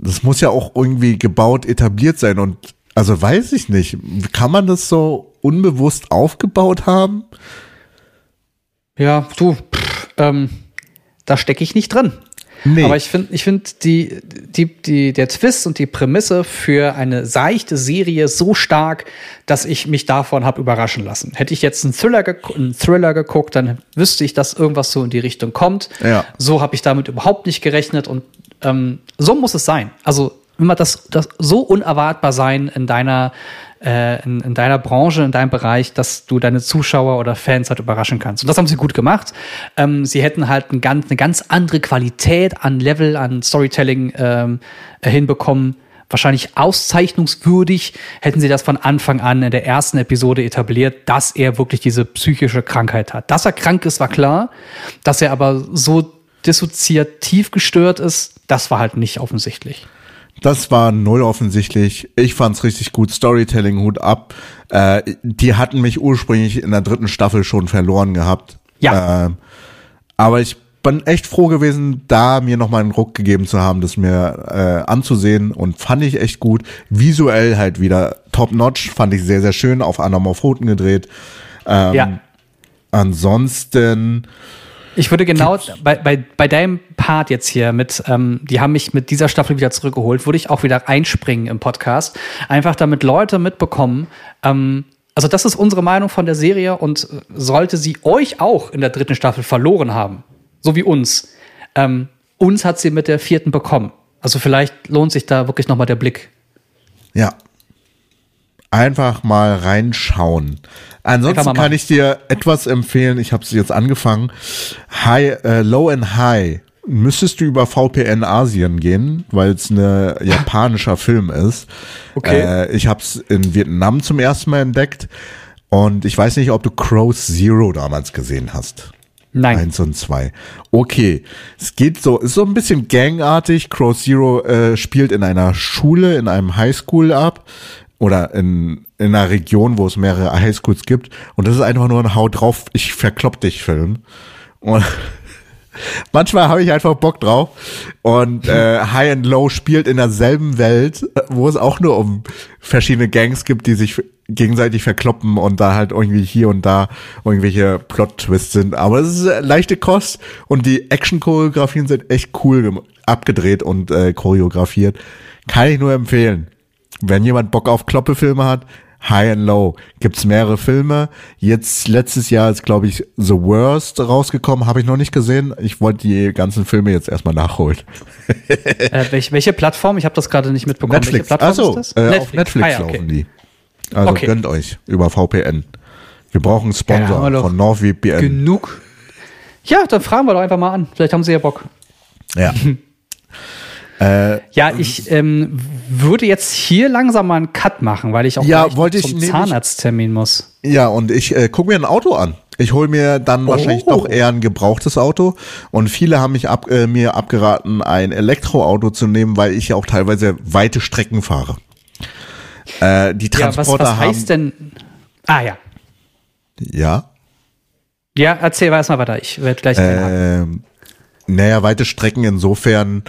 das muss ja auch irgendwie gebaut, etabliert sein und, also weiß ich nicht, kann man das so unbewusst aufgebaut haben? Ja, du, pff, ähm, da stecke ich nicht drin. Nee. Aber ich finde, ich finde die, die, die, der Twist und die Prämisse für eine seichte Serie so stark, dass ich mich davon habe überraschen lassen. Hätte ich jetzt einen Thriller, einen Thriller geguckt, dann wüsste ich, dass irgendwas so in die Richtung kommt. Ja. So habe ich damit überhaupt nicht gerechnet und ähm, so muss es sein. Also immer das, das so unerwartbar sein in deiner äh, in, in deiner Branche, in deinem Bereich, dass du deine Zuschauer oder Fans halt überraschen kannst. Und das haben sie gut gemacht. Ähm, sie hätten halt ein ganz, eine ganz andere Qualität an Level, an Storytelling ähm, äh, hinbekommen. Wahrscheinlich auszeichnungswürdig hätten sie das von Anfang an in der ersten Episode etabliert, dass er wirklich diese psychische Krankheit hat. Dass er krank ist, war klar. Dass er aber so dissoziativ gestört ist, das war halt nicht offensichtlich. Das war null offensichtlich. Ich fand's richtig gut. Storytelling, Hut ab. Äh, die hatten mich ursprünglich in der dritten Staffel schon verloren gehabt. Ja. Ähm, aber ich bin echt froh gewesen, da mir nochmal einen Ruck gegeben zu haben, das mir äh, anzusehen und fand ich echt gut. Visuell halt wieder top notch, fand ich sehr, sehr schön, auf Anamorphoten gedreht. Ähm, ja. Ansonsten, Ich würde genau bei, bei, bei deinem Part jetzt hier mit, ähm, die haben mich mit dieser Staffel wieder zurückgeholt, würde ich auch wieder einspringen im Podcast. Einfach damit Leute mitbekommen, ähm, also das ist unsere Meinung von der Serie und äh, sollte sie euch auch in der dritten Staffel verloren haben, so wie uns, ähm, uns hat sie mit der vierten bekommen. Also vielleicht lohnt sich da wirklich nochmal der Blick. Ja. Einfach mal reinschauen. Ansonsten kann ich dir etwas empfehlen. Ich habe es jetzt angefangen. High, äh, Low and High. Müsstest du über VPN Asien gehen, weil es ein japanischer Film ist. Okay. Äh, ich habe es in Vietnam zum ersten Mal entdeckt. Und ich weiß nicht, ob du Crows Zero damals gesehen hast. Nein. Eins und zwei. Okay. Es geht so, ist so ein bisschen gangartig. Crow Zero äh, spielt in einer Schule, in einem Highschool ab. Oder in, in einer Region, wo es mehrere Highschools gibt. Und das ist einfach nur ein Haut drauf, ich verklopp dich Film. Und *laughs* manchmal habe ich einfach Bock drauf. Und äh, High and Low spielt in derselben Welt, wo es auch nur um verschiedene Gangs gibt, die sich gegenseitig verkloppen und da halt irgendwie hier und da irgendwelche Plot-Twists sind. Aber es ist leichte Kost und die Action-Choreografien sind echt cool abgedreht und äh, choreografiert. Kann ich nur empfehlen. Wenn jemand Bock auf Kloppefilme hat, High and Low. Gibt's mehrere Filme. Jetzt letztes Jahr ist, glaube ich, The Worst rausgekommen. Habe ich noch nicht gesehen. Ich wollte die ganzen Filme jetzt erstmal nachholen. *laughs* Äh, welche, welche Plattform? Ich habe das gerade nicht mitbekommen. Netflix. Welche Plattform Achso, ist das? äh, auf Netflix Ah, ja, okay. laufen die. Also Okay. gönnt euch über VPN. Wir brauchen einen Ja, Sponsor doch von NordVPN. Genug. Ja, dann fragen wir doch einfach mal an. Vielleicht haben sie ja Bock. ja. *laughs* äh, Ja, ich ähm, würde jetzt hier langsam mal einen Cut machen, weil ich auch Ja, wollte ich zum nämlich- Zahnarzttermin muss. ja, und ich äh, gucke mir ein Auto an. Ich hole mir dann wahrscheinlich Oh. doch eher ein gebrauchtes Auto. Und viele haben mich ab, äh, mir abgeraten, ein Elektroauto zu nehmen, weil ich ja auch teilweise weite Strecken fahre. Äh, die Ja, was, Transporter was haben. heißt denn? Ah ja. Ja. Ja, erzähl erst mal weiter. Ich werde gleich. Ähm, naja, weite Strecken insofern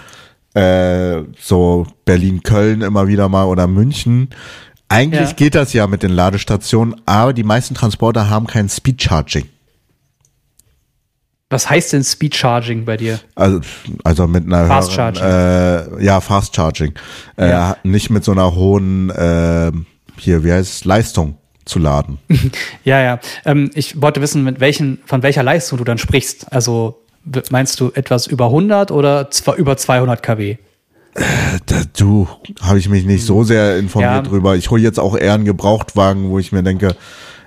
äh, so Berlin-Köln immer wieder mal oder München. Eigentlich Ja. geht das ja mit den Ladestationen, aber die meisten Transporter haben kein Speed-Charging. Was heißt denn Speed Charging bei dir? Also, also mit einer Fast höheren, äh, ja, Fast Charging. Äh, Ja. Nicht mit so einer hohen, äh, hier, wie heißt es, Leistung zu laden. *laughs* Ja, ja. Ähm, ich wollte wissen, mit welchen, von welcher Leistung du dann sprichst. Also meinst du etwas über 100 oder zwar über 200 kW? Da, du, habe ich mich nicht so sehr informiert Ja. drüber. Ich hole jetzt auch eher einen Gebrauchtwagen, wo ich mir denke,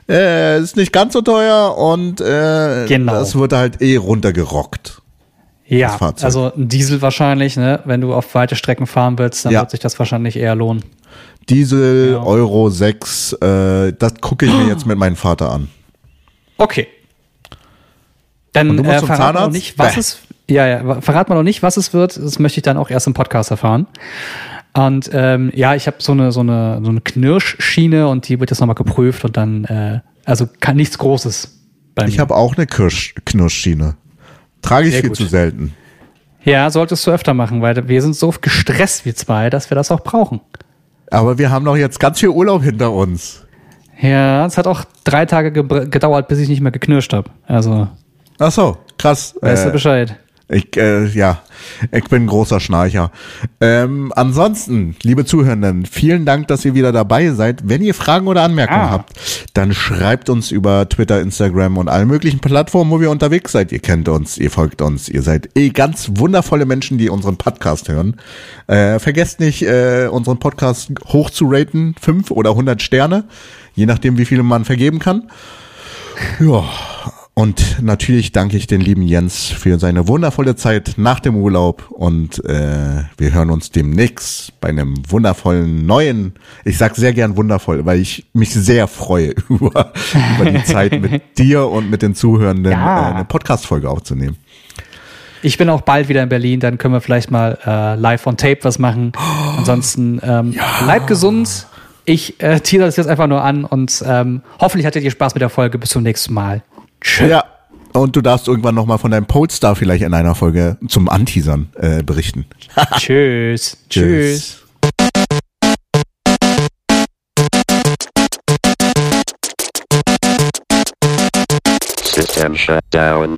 äh, ist nicht ganz so teuer und äh, Genau. das wird halt eh runtergerockt. Ja, also ein Diesel wahrscheinlich, ne? Wenn du auf weite Strecken fahren willst, dann Ja. wird sich das wahrscheinlich eher lohnen. Diesel, Ja. Euro 6, äh, das gucke ich mir jetzt mit meinem Vater an. Okay. Dann äh, verrat mal noch nicht, was Bäh. es ja, ja, verrat mal noch nicht, was es wird. Das möchte ich dann auch erst im Podcast erfahren. Und ähm, ja, ich habe so eine so eine so eine Knirschschiene und die wird jetzt nochmal geprüft und dann äh, also kann nichts Großes bei Ich mir. habe auch eine Kirsch Knirschschiene. Trage ich Sehr viel gut. zu selten. Ja, solltest du öfter machen, weil wir sind so gestresst wir zwei, dass wir das auch brauchen. Aber wir haben doch jetzt ganz viel Urlaub hinter uns. Ja, es hat auch drei Tage gedauert, bis ich nicht mehr geknirscht habe. Also, Ach so, krass. weißt du Äh, Bescheid. Ich, äh, ja, ich bin ein großer Schnarcher. Ähm, ansonsten, liebe Zuhörenden, vielen Dank, dass ihr wieder dabei seid. Wenn ihr Fragen oder Anmerkungen Ah. habt, dann schreibt uns über Twitter, Instagram und allen möglichen Plattformen, wo wir unterwegs seid. Ihr kennt uns, ihr folgt uns, ihr seid eh ganz wundervolle Menschen, die unseren Podcast hören. Äh, vergesst nicht, äh, unseren Podcast hoch zu raten, fünf oder hundert Sterne, je nachdem, wie viele man vergeben kann. Ja, und natürlich danke ich den lieben Jens für seine wundervolle Zeit nach dem Urlaub und äh, wir hören uns demnächst bei einem wundervollen neuen, ich sag sehr gern wundervoll, weil ich mich sehr freue *laughs* über, über die Zeit mit *laughs* dir und mit den Zuhörenden Ja. äh, eine Podcast-Folge aufzunehmen. Ich bin auch bald wieder in Berlin, dann können wir vielleicht mal äh, live on tape was machen. Ansonsten ähm, bleibt gesund. Ich äh, teaser das jetzt einfach nur an und ähm, hoffentlich hattet ihr Spaß mit der Folge. Bis zum nächsten Mal. Tschüss. Ja, und du darfst irgendwann nochmal von deinem Polestar vielleicht in einer Folge zum Anteasern äh, berichten. *laughs* Tschüss. Tschüss. System shut down.